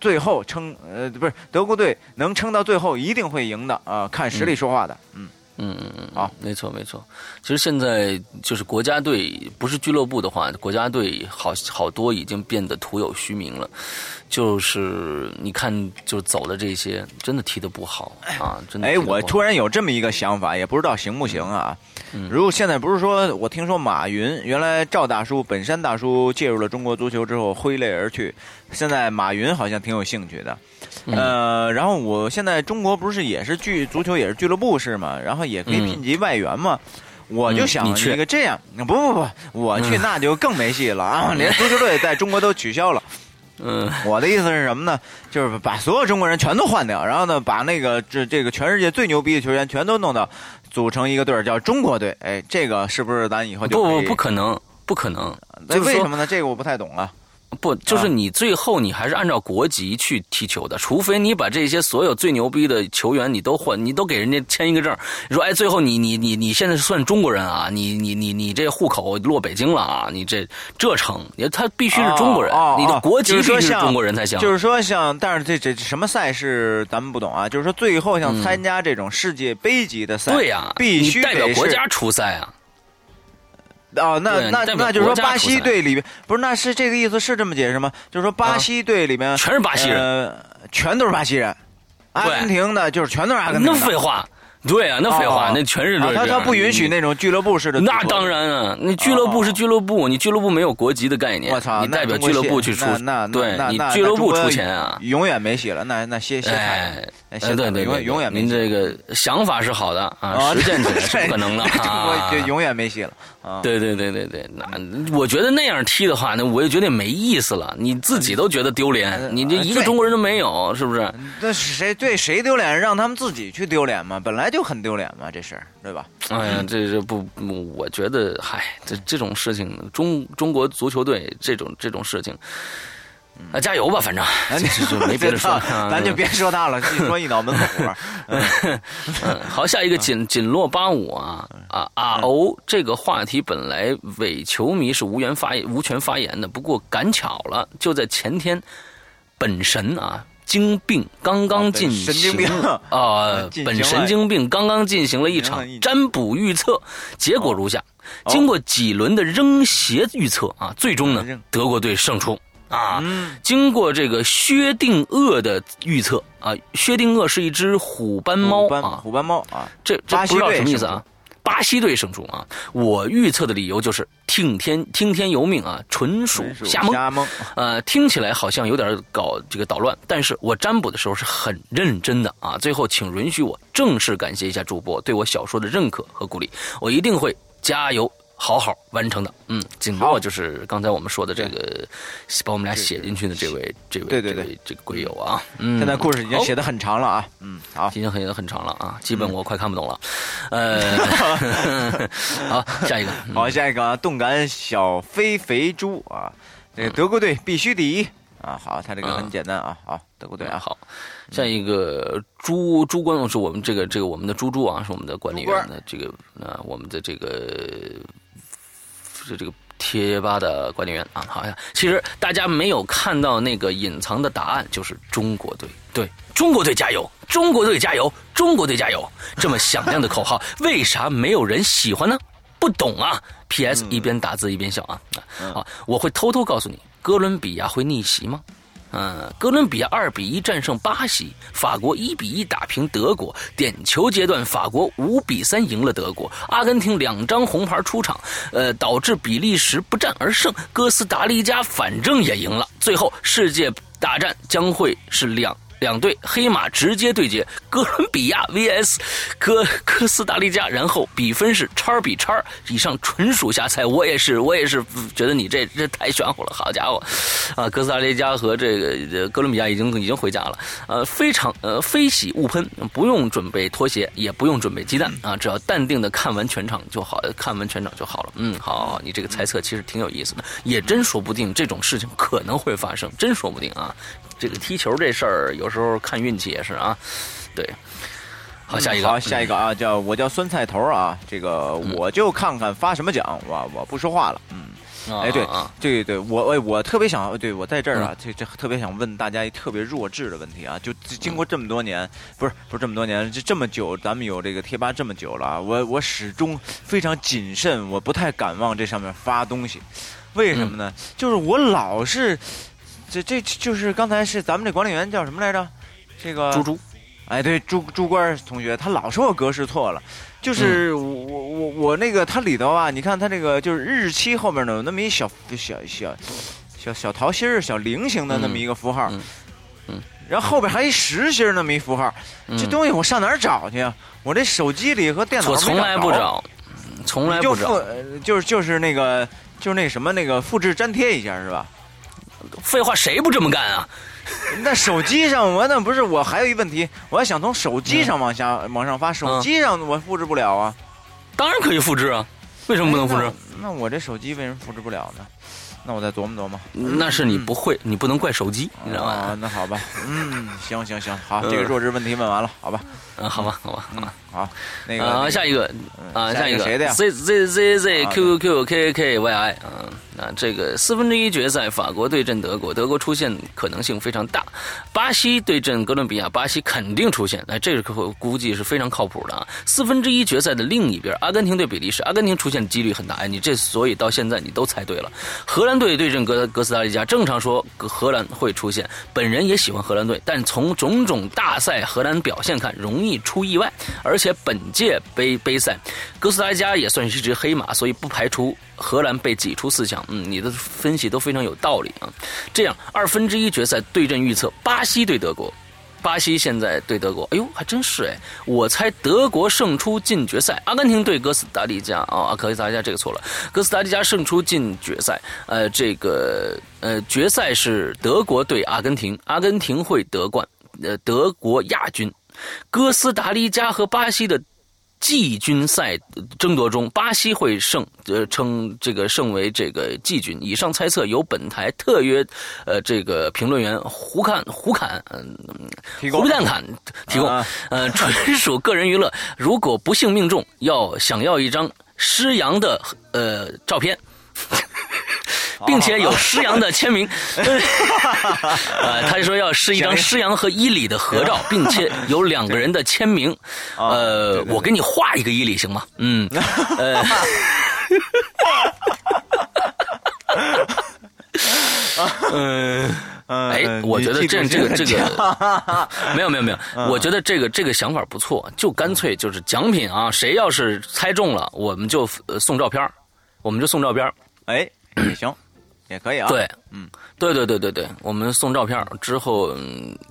最后撑呃不是德国队能撑到最后一定会赢的啊，看实力说话的，嗯。嗯嗯嗯嗯，好，没错没错。其实现在就是国家队，不是俱乐部的话，国家队好好多已经变得徒有虚名了。就是你看，就走的这些，真的踢得不好啊，真的。哎，我突然有这么一个想法，也不知道行不行啊。如果现在不是说，我听说马云原来赵大叔、本山大叔介入了中国足球之后挥泪而去，现在马云好像挺有兴趣的。呃，然后我现在中国不是也是俱足球也是俱乐部是吗？然后也可以聘级外援嘛。我就想一个这样，不不不，我去那就更没戏了啊！连足球队在中国都取消了。嗯，我的意思是什么呢？就是把所有中国人全都换掉，然后呢，把那个这这个全世界最牛逼的球员全都弄到，组成一个队儿叫中国队。哎，这个是不是咱以后就不不不可能，不可能？那为什么呢？这个我不太懂啊。不，就是你最后你还是按照国籍去踢球的，除非你把这些所有最牛逼的球员你都换，你都给人家签一个证，你说哎，最后你你你你现在算中国人啊？你你你你这户口落北京了啊？你这这成？你他必须是中国人，你的国籍必须是中国人才行。就是说像，但是这这什么赛事咱们不懂啊？就是说最后像参加这种世界杯级的赛，对呀，必须代表国家出赛啊。哦，那那那就是说巴西队里边不是？那是这个意思是这么解释吗？就是说巴西队里面全是巴西人，全都是巴西人。阿根廷的就是全都是阿根廷。那废话。对啊，那废话，那全是他他不允许那种俱乐部式的。那当然啊，你俱乐部是俱乐部，你俱乐部没有国籍的概念。我操，你代表俱乐部去出，那对你俱乐部出钱啊，永远没戏了。那那歇歇菜，对对对，永永远没。您这个想法是好的啊，实践起来是不 可能的啊，永远没戏了。对对对对对，那我觉得那样踢的话，那我就觉得没意思了。你自己都觉得丢脸，你这一个中国人都没有，是不是？那谁对谁丢脸？让他们自己去丢脸嘛，本来就很丢脸嘛。这事对吧？哎呀，这这不，我觉得，嗨，这这种事情，中中国足球队这种这种事情，啊，加油吧，反正。就 没别的说，咱就别说他了，一说一脑门子火。嗯，好，下一个锦锦落八五啊啊啊哦，这个话题本来伪球迷是无缘发言、无权发言的，不过赶巧了，就在前天，本神啊。经病刚刚进行啊，本神经病刚刚进行了一场占卜预测，结果如下：经过几轮的扔鞋预测啊，最终呢德国队胜出啊。经过这个薛定谔的预测啊，薛定谔是一只虎斑猫啊，虎斑猫啊，这这不知道什么意思啊。巴西队胜出啊！我预测的理由就是听天听天由命啊，纯属瞎蒙。瞎蒙。呃，听起来好像有点搞这个捣乱，但是我占卜的时候是很认真的啊。最后，请允许我正式感谢一下主播对我小说的认可和鼓励，我一定会加油。好好完成的，嗯，紧落就是刚才我们说的这个，把我们俩写进去的这位，这位，对对对，这个鬼友啊，嗯，现在故事已经写的很长了啊，嗯，好，已经很很长了啊，基本我快看不懂了，呃，好，下一个，好，下一个，动感小飞肥猪啊，这个德国队必须第一啊，好，他这个很简单啊，好，德国队啊，好，下一个朱朱官是我们这个这个我们的猪猪啊，是我们的管理员的这个啊，我们的这个。是这个贴吧的管理员啊，好像其实大家没有看到那个隐藏的答案，就是中国队，对中国队加油，中国队加油，中国队加油！这么响亮的口号，为啥没有人喜欢呢？不懂啊！P.S. 一边打字一边笑啊，啊，我会偷偷告诉你，哥伦比亚会逆袭吗？嗯，哥伦比亚二比一战胜巴西，法国一比一打平德国，点球阶段法国五比三赢了德国，阿根廷两张红牌出场，呃，导致比利时不战而胜，哥斯达黎加反正也赢了，最后世界大战将会是两。两队黑马直接对决，哥伦比亚 VS 哥哥斯达黎加，然后比分是叉比叉。以上纯属瞎猜，我也是，我也是觉得你这这太玄乎了。好家伙，啊，哥斯达黎加和这个哥伦比亚已经已经回家了。呃，非常呃，非喜勿喷，不用准备拖鞋，也不用准备鸡蛋啊，只要淡定的看完全场就好，看完全场就好了。嗯，好，你这个猜测其实挺有意思的，也真说不定这种事情可能会发生，真说不定啊。这个踢球这事儿，有时候看运气也是啊。对，好，下一个，好，下一个啊，叫我叫酸菜头啊。这个我就看看发什么奖，我我不说话了。嗯，哎，对，对对，我我我特别想，对我在这儿啊，这这特别想问大家一特别弱智的问题啊。就经过这么多年，不是不是这么多年，这这么久，咱们有这个贴吧这么久了，我我始终非常谨慎，我不太敢往这上面发东西。为什么呢？就是我老是。这这就是刚才是咱们这管理员叫什么来着？这个猪猪，哎，对，朱朱官同学，他老说我格式错了。就是我我我我那个它里头啊，你看它这个就是日期后面呢有那么一小小小小小桃心儿、小菱形的那么一个符号，嗯，然后后边还一实心那么一符号，这东西我上哪儿找去啊？我这手机里和电脑我从来不找，从来不找，就是就是那个就是那什么那个复制粘贴一下是吧？废话，谁不这么干啊？那手机上我那不是我还有一问题，我还想从手机上往下往上发，手机上我复制不了啊。当然可以复制啊，为什么不能复制？那我这手机为什么复制不了呢？那我再琢磨琢磨。那是你不会，你不能怪手机，你知道吗？那好吧，嗯，行行行，好，这个弱智问题问完了，好吧。嗯，好吧，好吧，嗯，好，那个啊，下一个啊，下一个谁的呀？Z Z Z Z Q Q Q K K Y I 啊。啊，这个四分之一决赛，法国对阵德国，德国出现可能性非常大；巴西对阵哥伦比亚，巴西肯定出现。哎，这个可估计是非常靠谱的啊。四分之一决赛的另一边，阿根廷对比利时，阿根廷出现的几率很大。哎，你这所以到现在你都猜对了。荷兰队对阵哥哥斯达黎加，正常说荷兰会出现。本人也喜欢荷兰队，但从种种大赛荷兰表现看，容易出意外。而且本届杯杯赛，哥斯达黎加也算是一只黑马，所以不排除。荷兰被挤出四强，嗯，你的分析都非常有道理啊。这样，二分之一决赛对阵预测：巴西对德国。巴西现在对德国，哎呦，还真是哎！我猜德国胜出进决赛。阿根廷对哥斯达黎加啊，哥斯达黎加这个错了，哥斯达黎加胜出进决赛。呃，这个呃，决赛是德国对阿根廷，阿根廷会得冠，呃，德国亚军。哥斯达黎加和巴西的。季军赛争夺中，巴西会胜，呃，称这个胜为这个季军。以上猜测由本台特约，呃，这个评论员胡侃胡侃，嗯，胡蛋侃提供，呃，纯属个人娱乐。如果不幸命中，要想要一张施洋的呃照片。并且有施洋的 签名，呃，他就说要是一张施洋和伊里的合照，并且有两个人的签名，呃，我给你画一个伊里行吗？嗯，呃，嗯，哎，我觉得这这个这个没有没有没有，我觉得这个这个想法不错，就干脆就是奖品啊，谁要是猜中了，我们就送照片我们就送照片哎，也行。也可以啊，对，嗯，对对对对对，我们送照片之后，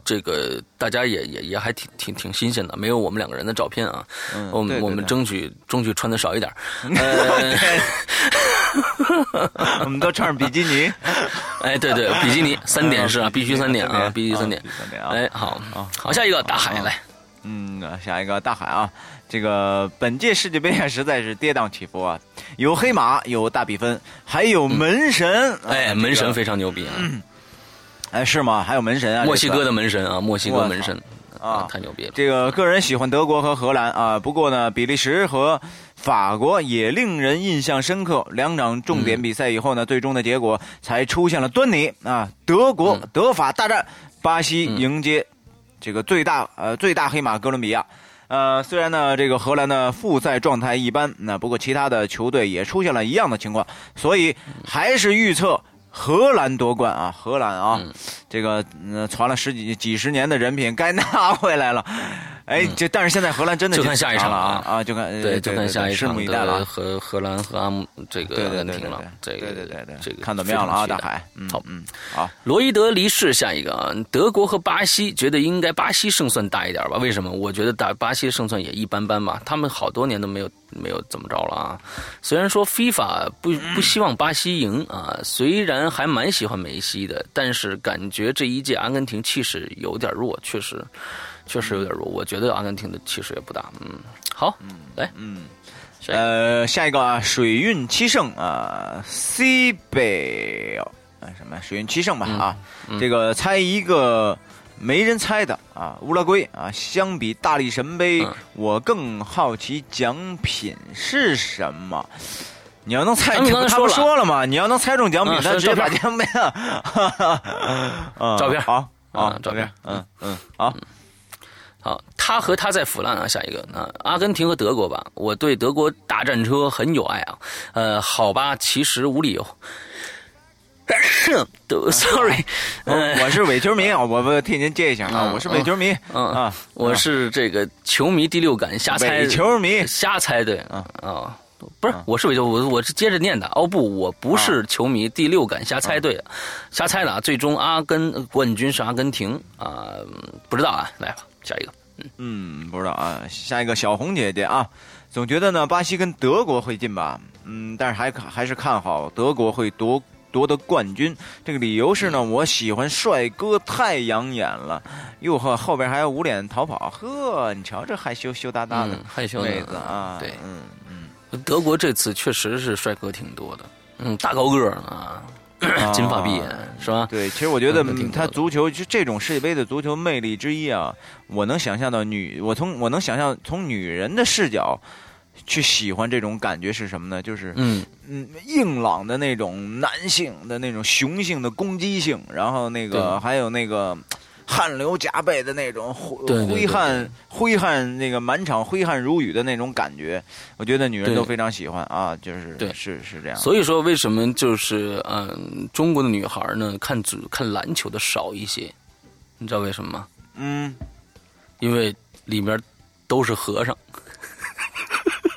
这个大家也也也还挺挺挺新鲜的，没有我们两个人的照片啊，嗯我们我们争取争取穿的少一点，我们都穿上比基尼，哎，对对，比基尼三点是啊，必须三点啊，必须三点，哎，好，好，下一个大海来，嗯，下一个大海啊。这个本届世界杯啊，实在是跌宕起伏啊，有黑马，有大比分，还有门神。哎，门神非常牛逼啊！哎，是吗？还有门神啊，墨西哥的门神啊，墨西哥门神啊，太牛逼了。这个个人喜欢德国和荷兰啊，不过呢，比利时和法国也令人印象深刻。两场重点比赛以后呢，最终的结果才出现了端倪啊！德国德法大战，巴西迎接这个最大呃最大黑马哥伦比亚。呃，虽然呢，这个荷兰的复赛状态一般，那不过其他的球队也出现了一样的情况，所以还是预测荷兰夺冠啊！荷兰啊，这个传了十几几十年的人品该拿回来了。哎，这但是现在荷兰真的就看下一场了啊啊！就看对，就看下一场的荷荷兰和阿姆这个阿根廷了。这个对对对对，这个看怎么样了啊？大海，好嗯好。罗伊德离世，下一个啊，德国和巴西觉得应该巴西胜算大一点吧？为什么？我觉得打巴西胜算也一般般吧。他们好多年都没有没有怎么着了啊。虽然说 FIFA 不不希望巴西赢啊，虽然还蛮喜欢梅西的，但是感觉这一届阿根廷气势有点弱，确实。确实有点弱，我觉得阿根廷的气势也不大。嗯，好，嗯，来，嗯，呃，下一个啊，水运七胜啊，西北啊什么水运七胜吧啊，这个猜一个没人猜的啊，乌拉圭啊，相比大力神杯，我更好奇奖品是什么。你要能猜，他不说了吗？你要能猜中奖品，他直接把奖品 啊，照片好啊，照片，嗯嗯，好。好，他和他在腐烂啊，下一个啊，阿根廷和德国吧，我对德国大战车很有爱啊，呃，好吧，其实无理由。Sorry，我是伪球迷啊，我我替您接一下啊，我是伪球迷，嗯啊，我是这个球迷第六感瞎猜，伪球迷瞎猜对啊。啊，不是，我是伪球，我我是接着念的，哦不，我不是球迷第六感瞎猜对，瞎猜的啊，最终阿根冠军是阿根廷啊，不知道啊，来吧。下一个，嗯，不知道啊。下一个小红姐姐啊，总觉得呢，巴西跟德国会进吧，嗯，但是还还是看好德国会夺夺得冠军。这个理由是呢，我喜欢帅哥，太养眼了。哟呵，后边还有捂脸逃跑，呵，你瞧这害羞羞答答的害羞妹子啊。对，嗯嗯，德国这次确实是帅哥挺多的，嗯，大高个啊。金发碧眼是吧？对，其实我觉得他足球就这种世界杯的足球魅力之一啊，我能想象到女，我从我能想象从女人的视角去喜欢这种感觉是什么呢？就是嗯嗯硬朗的那种男性的那种雄性的攻击性，然后那个还有那个。汗流浃背的那种挥汗挥汗那个满场挥汗如雨的那种感觉，我觉得女人都非常喜欢啊，就是对是是这样。所以说，为什么就是嗯，中国的女孩呢看足看篮球的少一些？你知道为什么吗？嗯，因为里面都是和尚。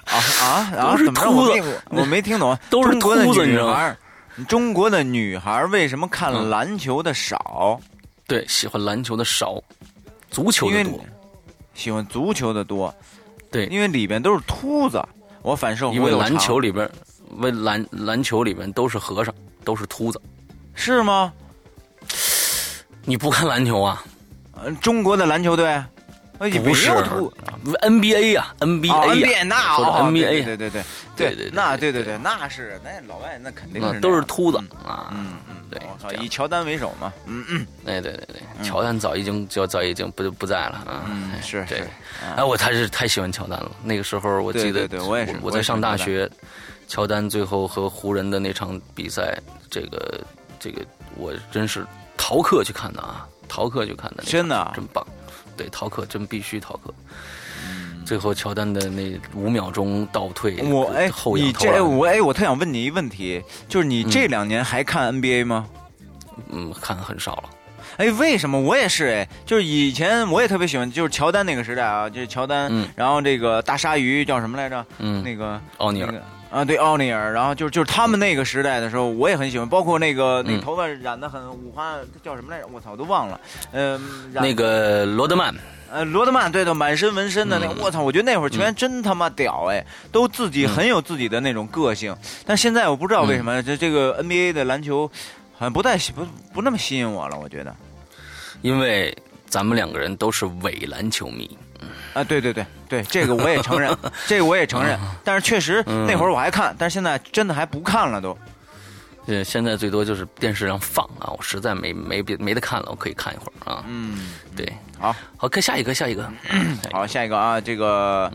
啊啊啊！怎么秃子？我没听懂。都是秃子，女孩中国的女孩为什么看篮球的少？对，喜欢篮球的少，足球的多。喜欢足球的多，对，因为里边都是秃子。我反射因为篮球里边，为篮篮球里边都是和尚，都是秃子，是吗？你不看篮球啊？嗯，中国的篮球队，不是 NBA 呀，NBA 呀，那说的 NBA，对对对对对，那对对对，那是那老外那肯定是都是秃子啊，嗯嗯，对，以乔丹为首嘛，嗯嗯，哎对对对，乔丹早已经就早已经不不在了啊，是对，哎我还是太喜欢乔丹了，那个时候我记得，对我也是，我在上大学，乔丹最后和湖人的那场比赛，这个这个我真是逃课去看的啊，逃课去看的，真的真棒。对，逃课真必须逃课。最后乔丹的那五秒钟倒退，我哎，你这我哎，我特想问你一个问题，就是你这两年还看 NBA 吗？嗯，看的很少了。哎，为什么？我也是哎，就是以前我也特别喜欢，就是乔丹那个时代啊，就是乔丹，然后这个大鲨鱼叫什么来着？嗯，那个奥尼尔。啊，对，奥尼尔。然后就是就是他们那个时代的时候，我也很喜欢，包括那个那头发染的很五花，叫什么来着？我操，都忘了。嗯，那个罗德曼。呃，罗德曼，对的，满身纹身的那个，我操！我觉得那会儿球员真他妈屌哎，都自己很有自己的那种个性。但现在我不知道为什么这这个 NBA 的篮球好像不太不不那么吸引我了。我觉得，因为咱们两个人都是伪篮球迷。啊，对对对对，这个我也承认，这个我也承认。但是确实那会儿我还看，但是现在真的还不看了都。对，现在最多就是电视上放啊，我实在没没别没得看了，我可以看一会儿啊。嗯，对，好，好，看下一个，下一个，好，下一个啊，这个，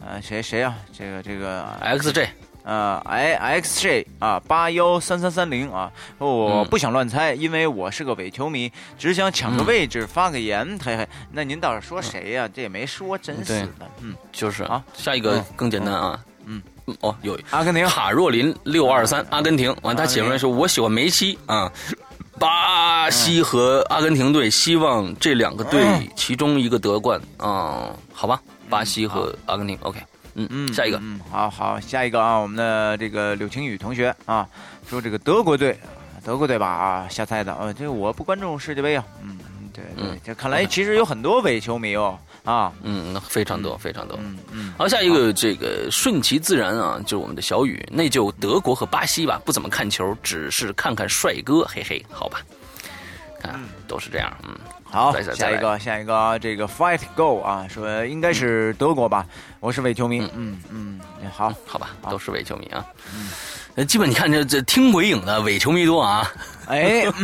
呃，谁谁啊？这个这个 XJ，呃，I XJ 啊，八幺三三三零啊，我不想乱猜，因为我是个伪球迷，只想抢个位置发个言，嘿嘿。那您倒是说谁呀？这也没说，真是的，嗯，就是啊，下一个更简单啊。嗯，哦，有阿根廷。卡若琳六二三，阿根廷完，他写出来说，我喜欢梅西啊，巴西和阿根廷队，希望这两个队其中一个得冠啊，好吧，巴西和阿根廷，OK，嗯嗯，下一个，嗯，好好，下一个啊，我们的这个柳晴雨同学啊，说这个德国队，德国队吧啊，瞎猜的啊，这我不关注世界杯啊，嗯，对对，这看来其实有很多伪球迷哦。啊，嗯，非常多，非常多，嗯嗯。好，下一个这个顺其自然啊，就是我们的小雨，那就德国和巴西吧，不怎么看球，只是看看帅哥，嘿嘿，好吧，看都是这样，嗯，好，下一个，下一个，这个 Fight Go 啊，说应该是德国吧，我是伪球迷，嗯。嗯，好，好吧，都是伪球迷啊，嗯，基本你看这这听鬼影的伪球迷多啊，哎。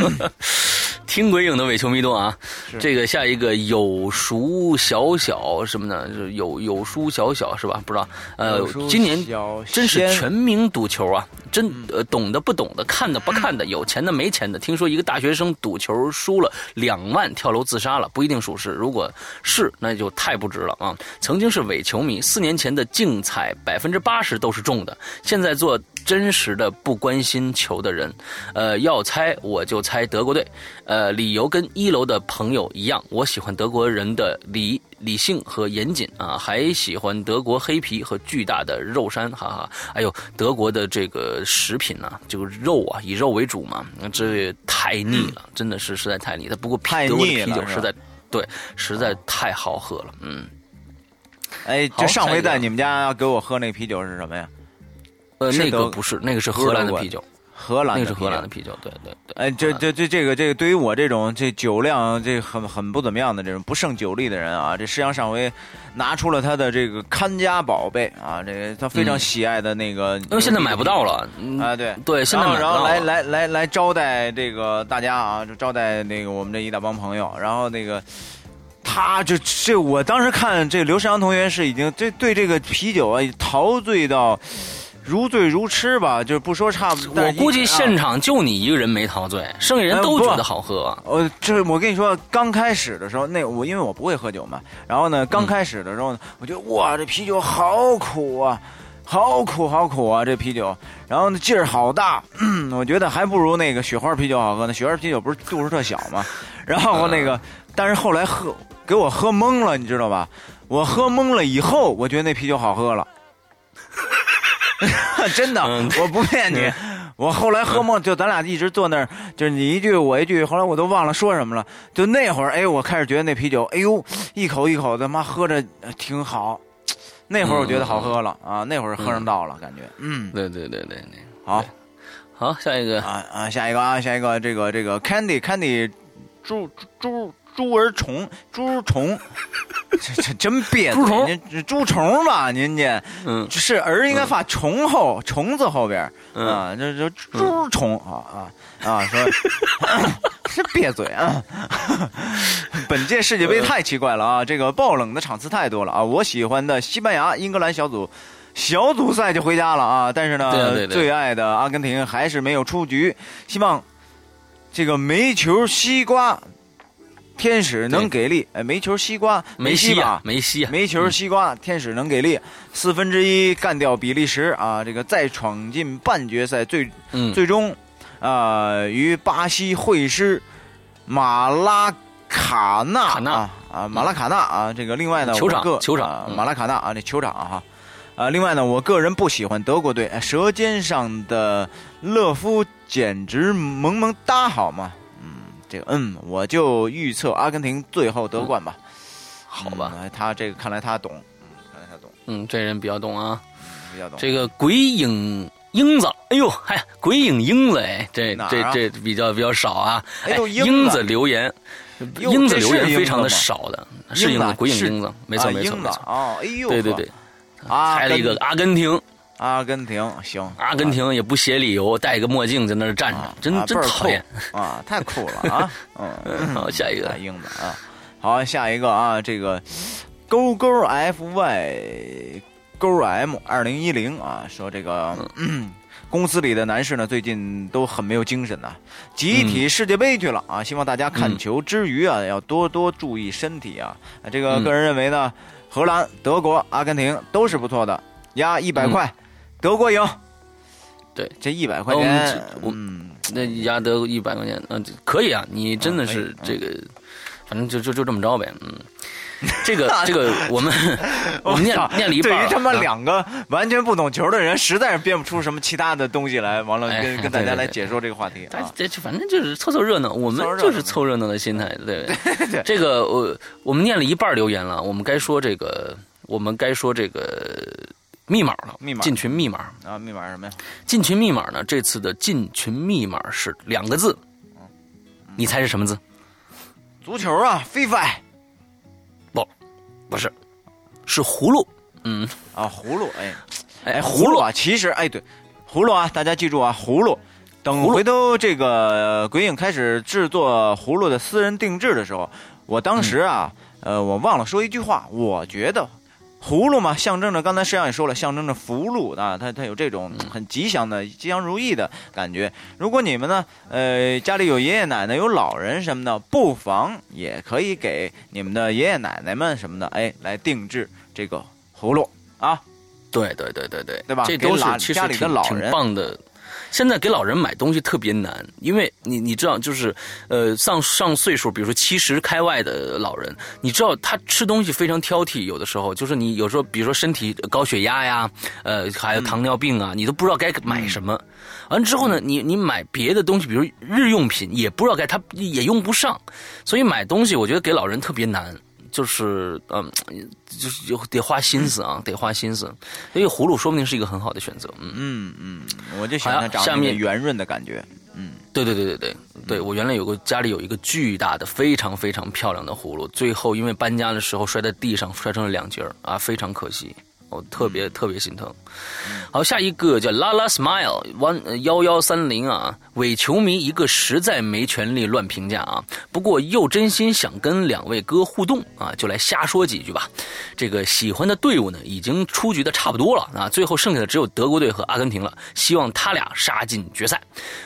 听鬼影的伪球迷多啊！这个下一个有熟小小什么呢？有有书小小是吧？不知道。呃，今年真是全民赌球啊！真呃，懂的不懂的，看的不看的，有钱的没钱的。听说一个大学生赌球输了两万，跳楼自杀了，不一定属实。如果是，那就太不值了啊！曾经是伪球迷，四年前的竞彩百分之八十都是中的。现在做真实的不关心球的人，呃，要猜我就猜德国队。呃，理由跟一楼的朋友一样，我喜欢德国人的理理性和严谨啊，还喜欢德国黑皮和巨大的肉山，哈哈。哎呦，德国的这个食品呢，就肉啊，以肉为主嘛，这太腻了，真的是实在太腻。它不过德国的啤酒实在对，实在太好喝了，嗯。哎，就上回在你们家给我喝那啤酒是什么呀？呃，那个不是，那个是荷兰的啤酒。荷兰那是荷兰的啤酒，对对对。哎，这这这这个这个，对于我这种这酒量这很很不怎么样的这种不胜酒力的人啊，这世阳上回拿出了他的这个看家宝贝啊，这个他非常喜爱的那个，因为现在买不到了啊，对对，现在买不到。然后来来来来招待这个大家啊，就招待那个我们这一大帮朋友，然后那个他就这，我当时看这刘世阳同学是已经对对这个啤酒啊陶醉到。如醉如痴吧，就是不说差不多。我估计现场就你一个人没陶醉，剩下人都觉得好喝。呃，这我跟你说，刚开始的时候，那我因为我不会喝酒嘛，然后呢，刚开始的时候呢，我觉得哇，这啤酒好苦啊，好苦好苦啊，这啤酒，然后呢劲儿好大，嗯 我觉得还不如那个雪花啤酒好喝呢。雪花啤酒不是度数特小嘛？然后那个，但是后来喝给我喝懵了，你知道吧？我喝懵了以后，我觉得那啤酒好喝了。真的，我不骗你。我后来喝梦，就咱俩一直坐那儿，就是你一句我一句，后来我都忘了说什么了。就那会儿，哎，我开始觉得那啤酒，哎呦，一口一口的，妈喝着挺好。那会儿我觉得好喝了啊，那会儿喝上道了，感觉。嗯，对对对对，好，好，下一个啊啊，下一个啊，下一个，这个这个 Candy Candy，猪猪猪儿虫，猪虫，这这真别猪虫吧，您这，嗯，是儿应该发虫后，虫子后边啊，这这猪虫啊啊啊，说 是憋嘴啊。本届世界杯太奇怪了啊，这个爆冷的场次太多了啊。我喜欢的西班牙、英格兰小组。小组赛就回家了啊！但是呢，最爱的阿根廷还是没有出局。希望这个煤球西瓜天使能给力。哎，煤球西瓜梅西吧？梅西，煤球西瓜天使能给力。四分之一干掉比利时啊！这个再闯进半决赛，最最终啊与巴西会师马拉卡纳啊啊马拉卡纳啊！这个另外呢，球场球场马拉卡纳啊，这球场哈。啊，另外呢，我个人不喜欢德国队，舌尖上的勒夫简直萌萌哒，好吗？嗯，这个嗯，我就预测阿根廷最后得冠吧。好吧，他这个看来他懂，嗯，看来他懂。嗯，这人比较懂啊，比较懂。这个鬼影英子，哎呦，嗨，鬼影英子，哎，这这这比较比较少啊。哎，英子留言，英子留言非常的少的，是英子，鬼影英子，没错没错没错。哦，哎呦，对对对。猜了一个阿根廷，阿根廷行，阿根廷也不写理由，戴个墨镜在那儿站着，真真讨厌啊！太酷了啊！嗯，好，下一个英子啊，好，下一个啊，这个勾勾 F Y 勾 M 二零一零啊，说这个公司里的男士呢，最近都很没有精神呐，集体世界杯去了啊！希望大家看球之余啊，要多多注意身体啊！这个个人认为呢。荷兰、德国、阿根廷都是不错的，压一百块，德国赢。对，这一百块钱，嗯，那压德一百块钱，嗯，可以啊，你真的是这个，反正就就就这么着呗，嗯。这个 这个，我们 我们念念了一半。对于他妈两个完全不懂球的人，实在是编不出什么其他的东西来，完了跟 跟大家来解说这个话题。这反正就是凑凑热闹，我们就是凑热闹的心态，对对？这个我我们念了一半留言了，我们该说这个，我们该说这个密码了。密码进群密码啊，密码什么呀？进群密码呢？这次的进群密码是两个字，你猜是什么字？足球啊，，FIFA。不不是，是葫芦，嗯啊，葫芦，哎，哎，葫芦啊，其实，哎，对，葫芦啊，大家记住啊，葫芦，等回头这个鬼影开始制作葫芦的私人定制的时候，我当时啊，呃，我忘了说一句话，我觉得。葫芦嘛，象征着刚才摄像也说了，象征着福禄啊，它它有这种很吉祥的、吉祥如意的感觉。如果你们呢，呃，家里有爷爷奶奶、有老人什么的，不妨也可以给你们的爷爷奶奶们什么的，哎，来定制这个葫芦啊。对对对对对，对吧？这都是其实挺挺棒的。现在给老人买东西特别难，因为你你知道，就是呃上上岁数，比如说七十开外的老人，你知道他吃东西非常挑剔，有的时候就是你有时候，比如说身体高血压呀，呃还有糖尿病啊，你都不知道该买什么。完之后呢，你你买别的东西，比如日用品，也不知道该他也用不上，所以买东西我觉得给老人特别难。就是嗯，就是得花心思啊，得花心思。所以葫芦说不定是一个很好的选择。嗯嗯嗯，我就喜欢它长面圆润的感觉。嗯，对对对对对对，我原来有个家里有一个巨大的、非常非常漂亮的葫芦，最后因为搬家的时候摔在地上，摔成了两截儿啊，非常可惜。我特别特别心疼。好，下一个叫拉拉 smile one 幺幺三零啊，伪球迷一个实在没权利乱评价啊。不过又真心想跟两位哥互动啊，就来瞎说几句吧。这个喜欢的队伍呢，已经出局的差不多了啊，最后剩下的只有德国队和阿根廷了。希望他俩杀进决赛。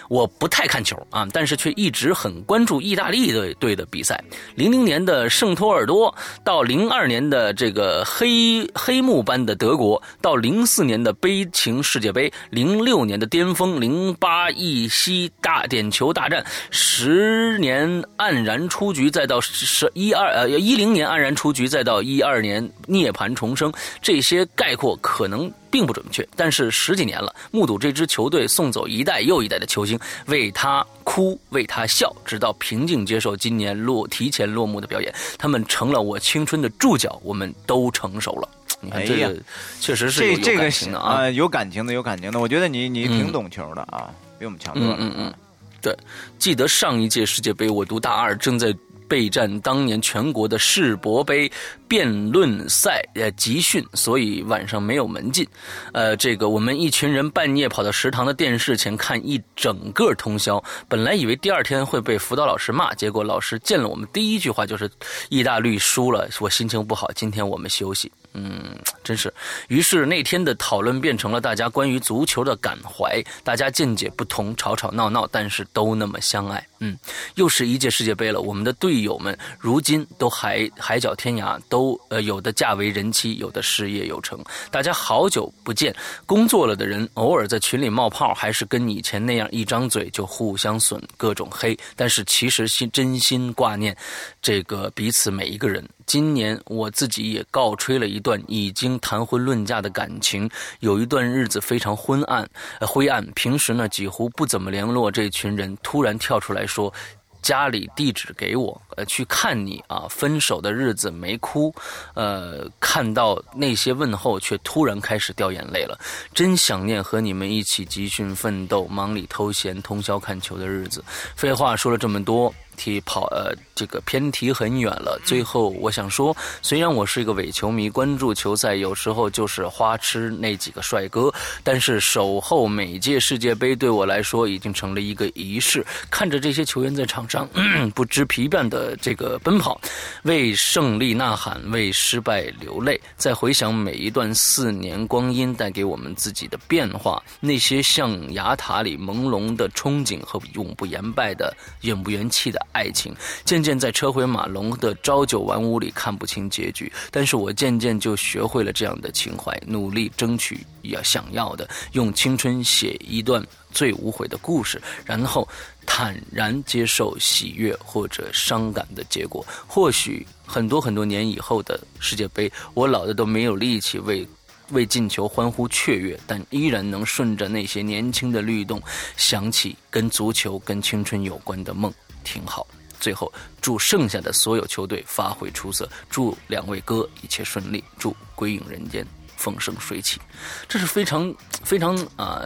我不太看球啊，但是却一直很关注意大利队队的比赛。零零年的圣托尔多到零二年的这个黑黑幕般的。德国到零四年的悲情世界杯，零六年的巅峰，零八一西大点球大战，十年黯然出局，再到十一二呃一零年黯然出局，再到一二年涅槃重生，这些概括可能并不准确，但是十几年了，目睹这支球队送走一代又一代的球星，为他哭，为他笑，直到平静接受今年落提前落幕的表演，他们成了我青春的注脚，我们都成熟了。你看这个确实是这这个的啊，有感情的，有感情的。我觉得你你挺懂球的啊，比我们强多了。嗯嗯嗯，对，记得上一届世界杯，我读大二，正在备战当年全国的世博杯辩论赛呃集训，所以晚上没有门禁。呃，这个我们一群人半夜跑到食堂的电视前看一整个通宵，本来以为第二天会被辅导老师骂，结果老师见了我们第一句话就是“意大利输了，我心情不好，今天我们休息。”嗯，真是。于是那天的讨论变成了大家关于足球的感怀，大家见解不同，吵吵闹闹，但是都那么相爱。嗯，又是一届世界杯了，我们的队友们如今都海海角天涯，都呃有的嫁为人妻，有的事业有成。大家好久不见，工作了的人偶尔在群里冒泡，还是跟以前那样一张嘴就互相损，各种黑，但是其实心真心挂念这个彼此每一个人。今年我自己也告吹了一段已经谈婚论嫁的感情，有一段日子非常昏暗、呃灰暗。平时呢几乎不怎么联络这群人，突然跳出来说，家里地址给我，呃，去看你啊。分手的日子没哭，呃，看到那些问候，却突然开始掉眼泪了。真想念和你们一起集训奋斗、忙里偷闲、通宵看球的日子。废话说了这么多。题跑呃，这个偏题很远了。最后我想说，虽然我是一个伪球迷，关注球赛有时候就是花痴那几个帅哥，但是守候每届世界杯对我来说已经成了一个仪式。看着这些球员在场上不知疲倦的这个奔跑，为胜利呐喊，为失败流泪，再回想每一段四年光阴带给我们自己的变化，那些象牙塔里朦胧的憧憬和永不言败的永不言弃的。爱情渐渐在车回马龙的朝九晚五里看不清结局，但是我渐渐就学会了这样的情怀，努力争取要想要的，用青春写一段最无悔的故事，然后坦然接受喜悦或者伤感的结果。或许很多很多年以后的世界杯，我老的都没有力气为为进球欢呼雀跃，但依然能顺着那些年轻的律动，想起跟足球、跟青春有关的梦。挺好，最后祝剩下的所有球队发挥出色，祝两位哥一切顺利，祝归隐人间风生水起。这是非常非常啊，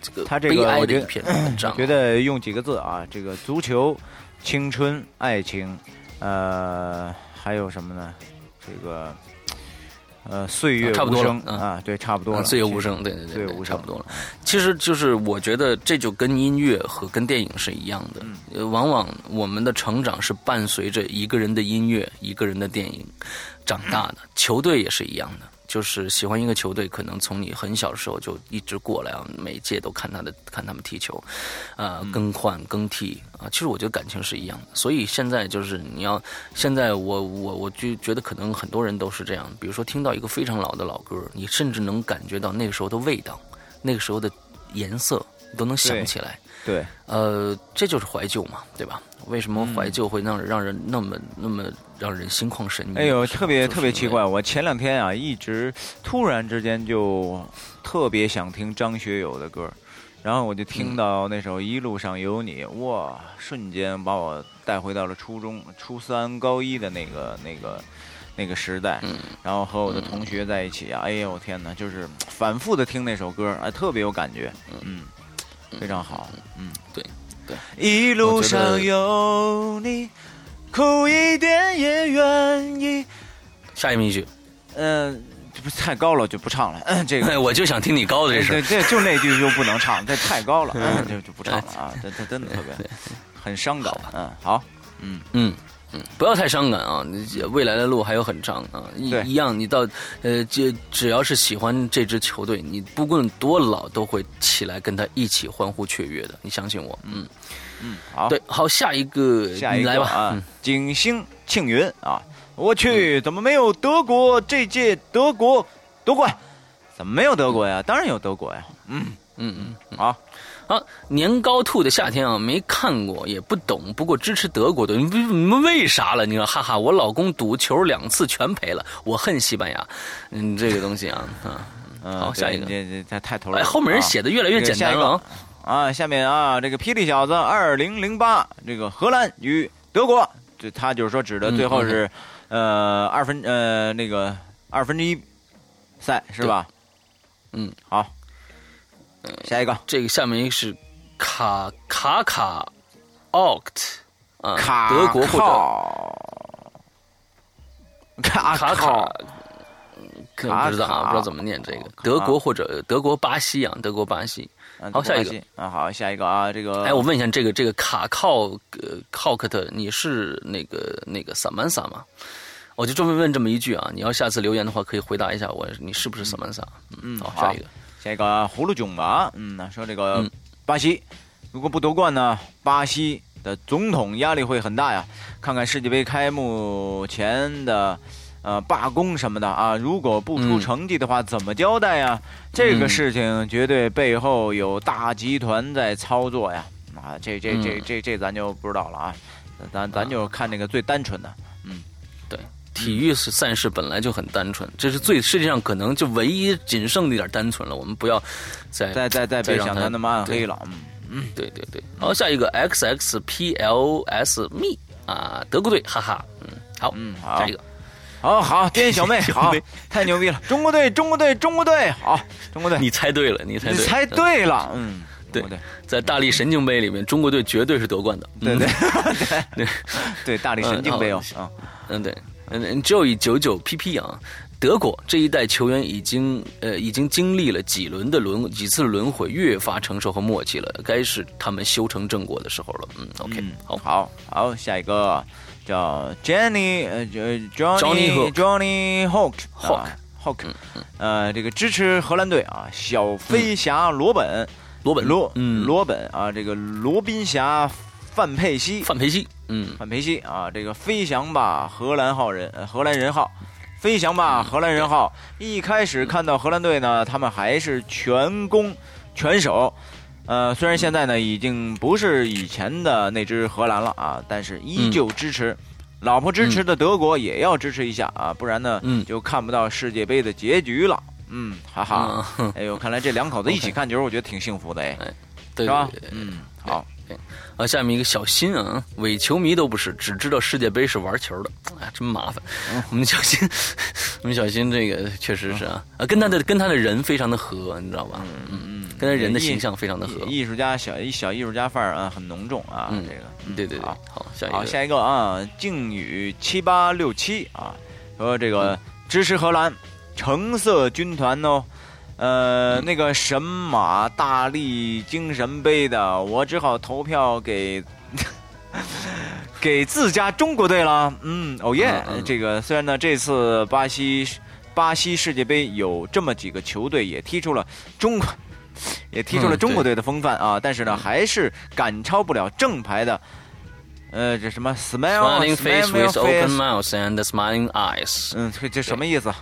这个他这个哀的一篇文章。觉得用几个字啊，这个足球、青春、爱情，呃，还有什么呢？这个。呃，岁月无声啊，对，差不多了。岁月无声，对对对，岁月无声，差不多了。其实就是我觉得这就跟音乐和跟电影是一样的，往往我们的成长是伴随着一个人的音乐、一个人的电影长大的。球队也是一样的。就是喜欢一个球队，可能从你很小的时候就一直过来啊，每届都看他的看他们踢球，啊，更换更替啊。其实我觉得感情是一样的，所以现在就是你要现在我我我就觉得可能很多人都是这样，比如说听到一个非常老的老歌，你甚至能感觉到那个时候的味道，那个时候的颜色，你都能想起来。对，呃，这就是怀旧嘛，对吧？为什么怀旧会让让人那么那么让人心旷神怡？哎呦，特别特别奇怪！我前两天啊，一直突然之间就特别想听张学友的歌，然后我就听到那首《一路上有你》，哇，瞬间把我带回到了初中初三高一的那个那个那个时代，然后和我的同学在一起啊，哎呦天哪，就是反复的听那首歌，哎，特别有感觉，嗯。非常好，嗯，对，对，一路上有你，苦一点也愿意。下一名句，嗯，这不太高了，就不唱了。嗯，这个 我就想听你高的这首，这就那句就不能唱，这太高了，嗯，就就不唱了啊，这这真的特别 很伤感。嗯，好，嗯嗯。嗯，不要太伤感啊！你未来的路还有很长啊，一一样，你到呃，就只要是喜欢这支球队，你不论多老，都会起来跟他一起欢呼雀跃的。你相信我，嗯嗯，好，对，好，下一个，下一个来吧啊！景星庆云啊，我去，怎么没有德国这届德国夺冠？怎么没有德国呀？当然有德国呀！嗯嗯嗯，好。啊，年糕兔的夏天啊，没看过也不懂，不过支持德国队。你们为啥了？你说，哈哈，我老公赌球两次全赔了，我恨西班牙。嗯，这个东西啊，啊，好，下一个，这这这太头了。哎，后面人写的越来越简单了啊。下面啊，这个霹雳小子二零零八，这个荷兰与德国，这他就是说指的最后是，呃，二分呃那个二分之一赛是吧？嗯，好。下一个，这个下面一个是卡卡卡，oct 啊，卡德国或者卡卡卡。可能不知道啊，不知道怎么念这个。德国或者德国巴西啊，德国巴西。好，下一个啊，好，下一个啊，这个。哎，我问一下，这个这个卡靠呃靠克特，你是那个那个萨曼萨吗？我就专门问这么一句啊，你要下次留言的话，可以回答一下我，你是不是萨曼萨？嗯，好，下一个，下一个葫芦囧吧。嗯，说这个巴西如果不夺冠呢，巴西的总统压力会很大呀。看看世界杯开幕前的。呃，罢工什么的啊，如果不出成绩的话，怎么交代呀？这个事情绝对背后有大集团在操作呀！啊，这这这这这咱就不知道了啊，咱咱就看那个最单纯的。体育是赛事本来就很单纯，这是最世界上可能就唯一仅剩的一点单纯了。我们不要再再再再别想他那么暗黑了。嗯嗯，对对对。好，下一个 X X P L S Me 啊，德国队，哈哈。嗯，好，嗯，好，下一个。好好，天小妹，好，太牛逼了！中国队，中国队，中国队，好，中国队，你猜对了，你猜对，你猜对了，嗯，对对，在大力神经杯里面，中国队绝对是夺冠的，对对 对对，大力神经杯哦，啊，嗯对，嗯，Joy 九九 PP 啊，德国这一代球员已经呃已经经历了几轮的轮几次轮回，越发成熟和默契了，该是他们修成正果的时候了，嗯，OK，好，好，好，下一个。叫 Jenny，呃，Johnny Johnny Hawk Hawk Hawk，呃，这个支持荷兰队啊，小飞侠罗本。罗本。罗嗯。罗本啊，这个罗宾侠范佩西。范佩西嗯。范佩西啊，这个飞翔吧荷兰号人荷兰人号。飞翔吧荷兰人号，一开始看到荷兰队呢，他们还是全攻全守。呃，虽然现在呢已经不是以前的那支荷兰了啊，但是依旧支持，老婆支持的德国也要支持一下啊，不然呢就看不到世界杯的结局了。嗯，哈哈，哎呦，看来这两口子一起 看球，我觉得挺幸福的哎，是吧？嗯，好。啊，下面一个小新啊，伪球迷都不是，只知道世界杯是玩球的，哎，真麻烦。我们小新，我们小新这个确实是啊，啊，跟他的跟他的人非常的合，你知道吧？嗯嗯，跟他人的形象非常的合。艺术家小一小艺术家范儿啊，很浓重啊，这个。对对对，好，下一个，好，下一个啊，靖宇七八六七啊，说这个支持荷兰橙色军团哦。呃，那个神马大力精神杯的，我只好投票给 给自家中国队了。嗯，哦耶！这个虽然呢，这次巴西巴西世界杯有这么几个球队也踢出了中国也踢出了中国队的风范啊，但是呢，还是赶超不了正牌的。呃，这什么？Smiling face with open mouth and smiling eyes。嗯，这这什么意思？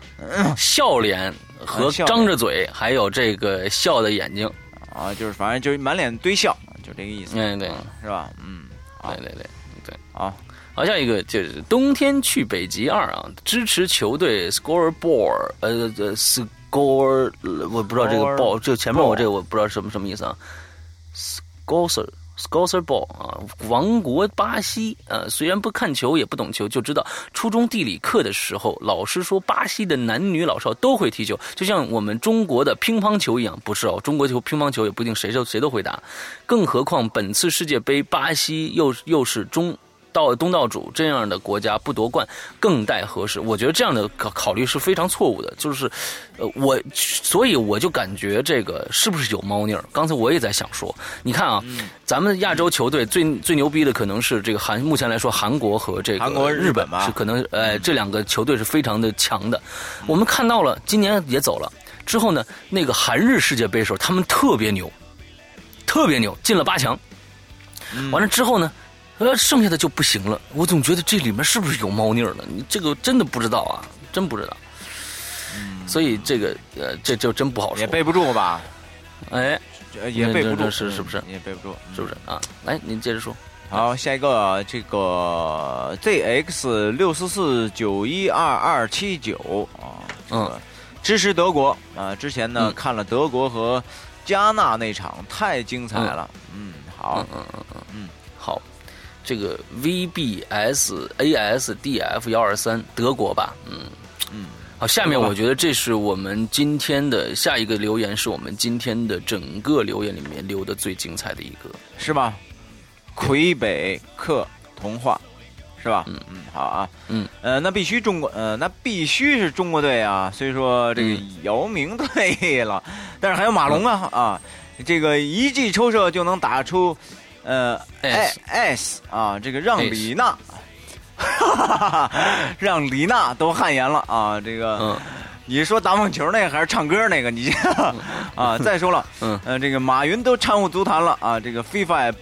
笑脸和张着嘴，还有这个笑的眼睛。啊，就是反正就是满脸堆笑，就这个意思。嗯对，是吧？嗯，对对对对。好，好，下一个就是冬天去北极二啊，支持球队 scoreboard。呃呃，score，我不知道这个 ball，就前面我这个我不知道什么什么意思啊。score。Scouser Ball 啊，王国巴西呃，虽然不看球也不懂球，就知道初中地理课的时候，老师说巴西的男女老少都会踢球，就像我们中国的乒乓球一样。不是哦，中国球乒乓球也不一定谁都谁都会打，更何况本次世界杯巴西又又是中。到东道主这样的国家不夺冠更待何时？我觉得这样的考考虑是非常错误的。就是，呃，我所以我就感觉这个是不是有猫腻儿？刚才我也在想说，你看啊，咱们亚洲球队最最牛逼的可能是这个韩，目前来说韩国和这个韩国日本是可能，呃，这两个球队是非常的强的。我们看到了今年也走了之后呢，那个韩日世界杯时候他们特别牛，特别牛，进了八强。完了之后呢？呃，剩下的就不行了。我总觉得这里面是不是有猫腻了？你这个真的不知道啊，真不知道。嗯，所以这个呃，这就真不好说。也背不住吧？哎，也背不住，是是不是？也背不住，是不是啊？来，您接着说。好，下一个这个 ZX 六四四九一二二七九啊，嗯，支持德国啊。之前呢看了德国和加纳那场，太精彩了。嗯，好，嗯嗯嗯嗯，好。这个 VBSASDF 幺二三德国吧，嗯。嗯，好，下面我觉得这是我们今天的下一个留言，是我们今天的整个留言里面留的最精彩的一个，是吧？魁北克童话，是吧？嗯。嗯，好啊，嗯。呃，那必须中国，呃，那必须是中国队啊。虽说这个姚明退了，但是还有马龙啊啊，这个一记抽射就能打出呃 S S 啊，这个让李娜，让李娜都汗颜了啊，这个。你是说打网球那个还是唱歌那个？你 啊，再说了，嗯，呃，这个马云都掺和足坛了啊，这个 FIFA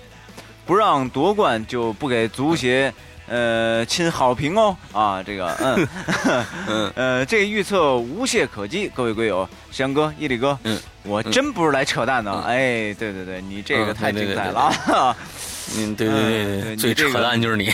不让夺冠就不给足协呃亲好评哦啊，这个嗯 嗯呃，这预测无懈可击，各位龟友，翔哥、伊力哥，嗯，我真不是来扯淡的，哎，对对对，你这个太精彩了。啊！嗯，对对对对，最扯淡就是你，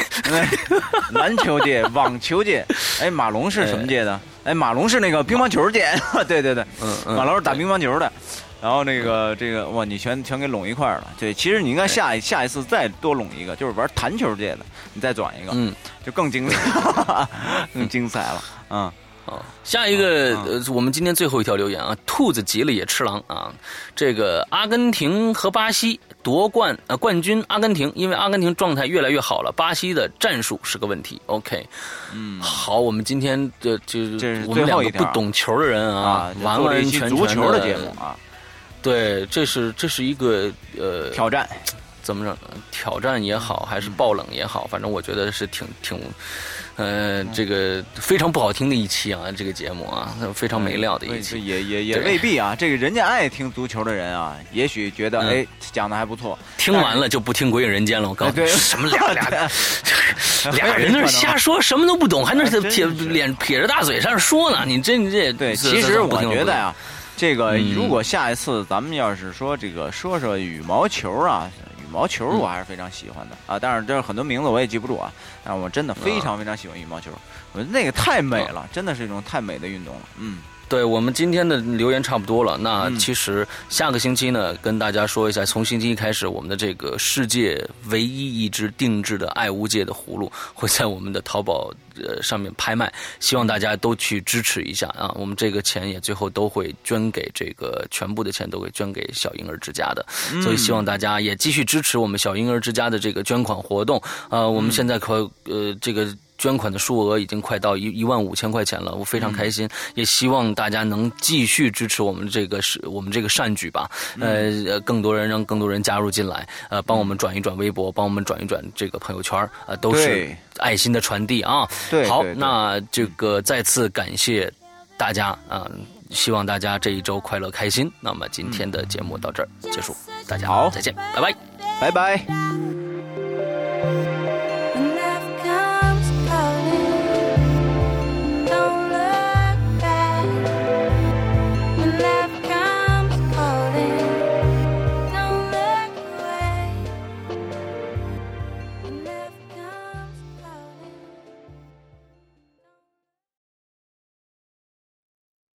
篮球界、网球界，哎，马龙是什么界的？哎，马龙是那个乒乓球界，对对对，嗯嗯，马龙是打乒乓球的，然后那个这个哇，你全全给拢一块了，对，其实你应该下一下一次再多拢一个，就是玩弹球界的，你再转一个，嗯，就更精彩，更精彩了，嗯。啊，下一个呃，我们今天最后一条留言啊，兔子急了也吃狼啊。这个阿根廷和巴西夺冠呃冠军，阿根廷因为阿根廷状态越来越好了，巴西的战术是个问题。OK，嗯，好，我们今天的就是我们两个不懂球的人啊，完完全全的节目啊，对，这是这是一个呃挑战，怎么着？挑战也好，还是爆冷也好，反正我觉得是挺挺。呃，这个非常不好听的一期啊，这个节目啊，非常没料的一期，也也也未必啊。这个人家爱听足球的人啊，也许觉得哎讲的还不错。听完了就不听《鬼影人间》了，我告诉你，什么俩 俩俩人那瞎说，什么都不懂，还那撇脸撇着大嘴上说呢？你这你这对，其实我觉得呀，这个如果下一次咱们要是说这个说说羽毛球啊。羽毛球我还是非常喜欢的啊，但是这很多名字我也记不住啊。但是我真的非常非常喜欢羽毛球，我觉得那个太美了，真的是一种太美的运动了。嗯。对我们今天的留言差不多了，那其实下个星期呢，跟大家说一下，从星期一开始，我们的这个世界唯一一只定制的爱无界的葫芦会在我们的淘宝呃上面拍卖，希望大家都去支持一下啊！我们这个钱也最后都会捐给这个全部的钱都会捐给小婴儿之家的，所以希望大家也继续支持我们小婴儿之家的这个捐款活动呃！我们现在可呃这个。捐款的数额已经快到一一万五千块钱了，我非常开心，也希望大家能继续支持我们这个是我们这个善举吧。呃，更多人让更多人加入进来，呃，帮我们转一转微博，帮我们转一转这个朋友圈，呃，都是爱心的传递啊。对，好，那这个再次感谢大家啊，希望大家这一周快乐开心。那么今天的节目到这儿结束，大家好，再见，拜拜，拜拜。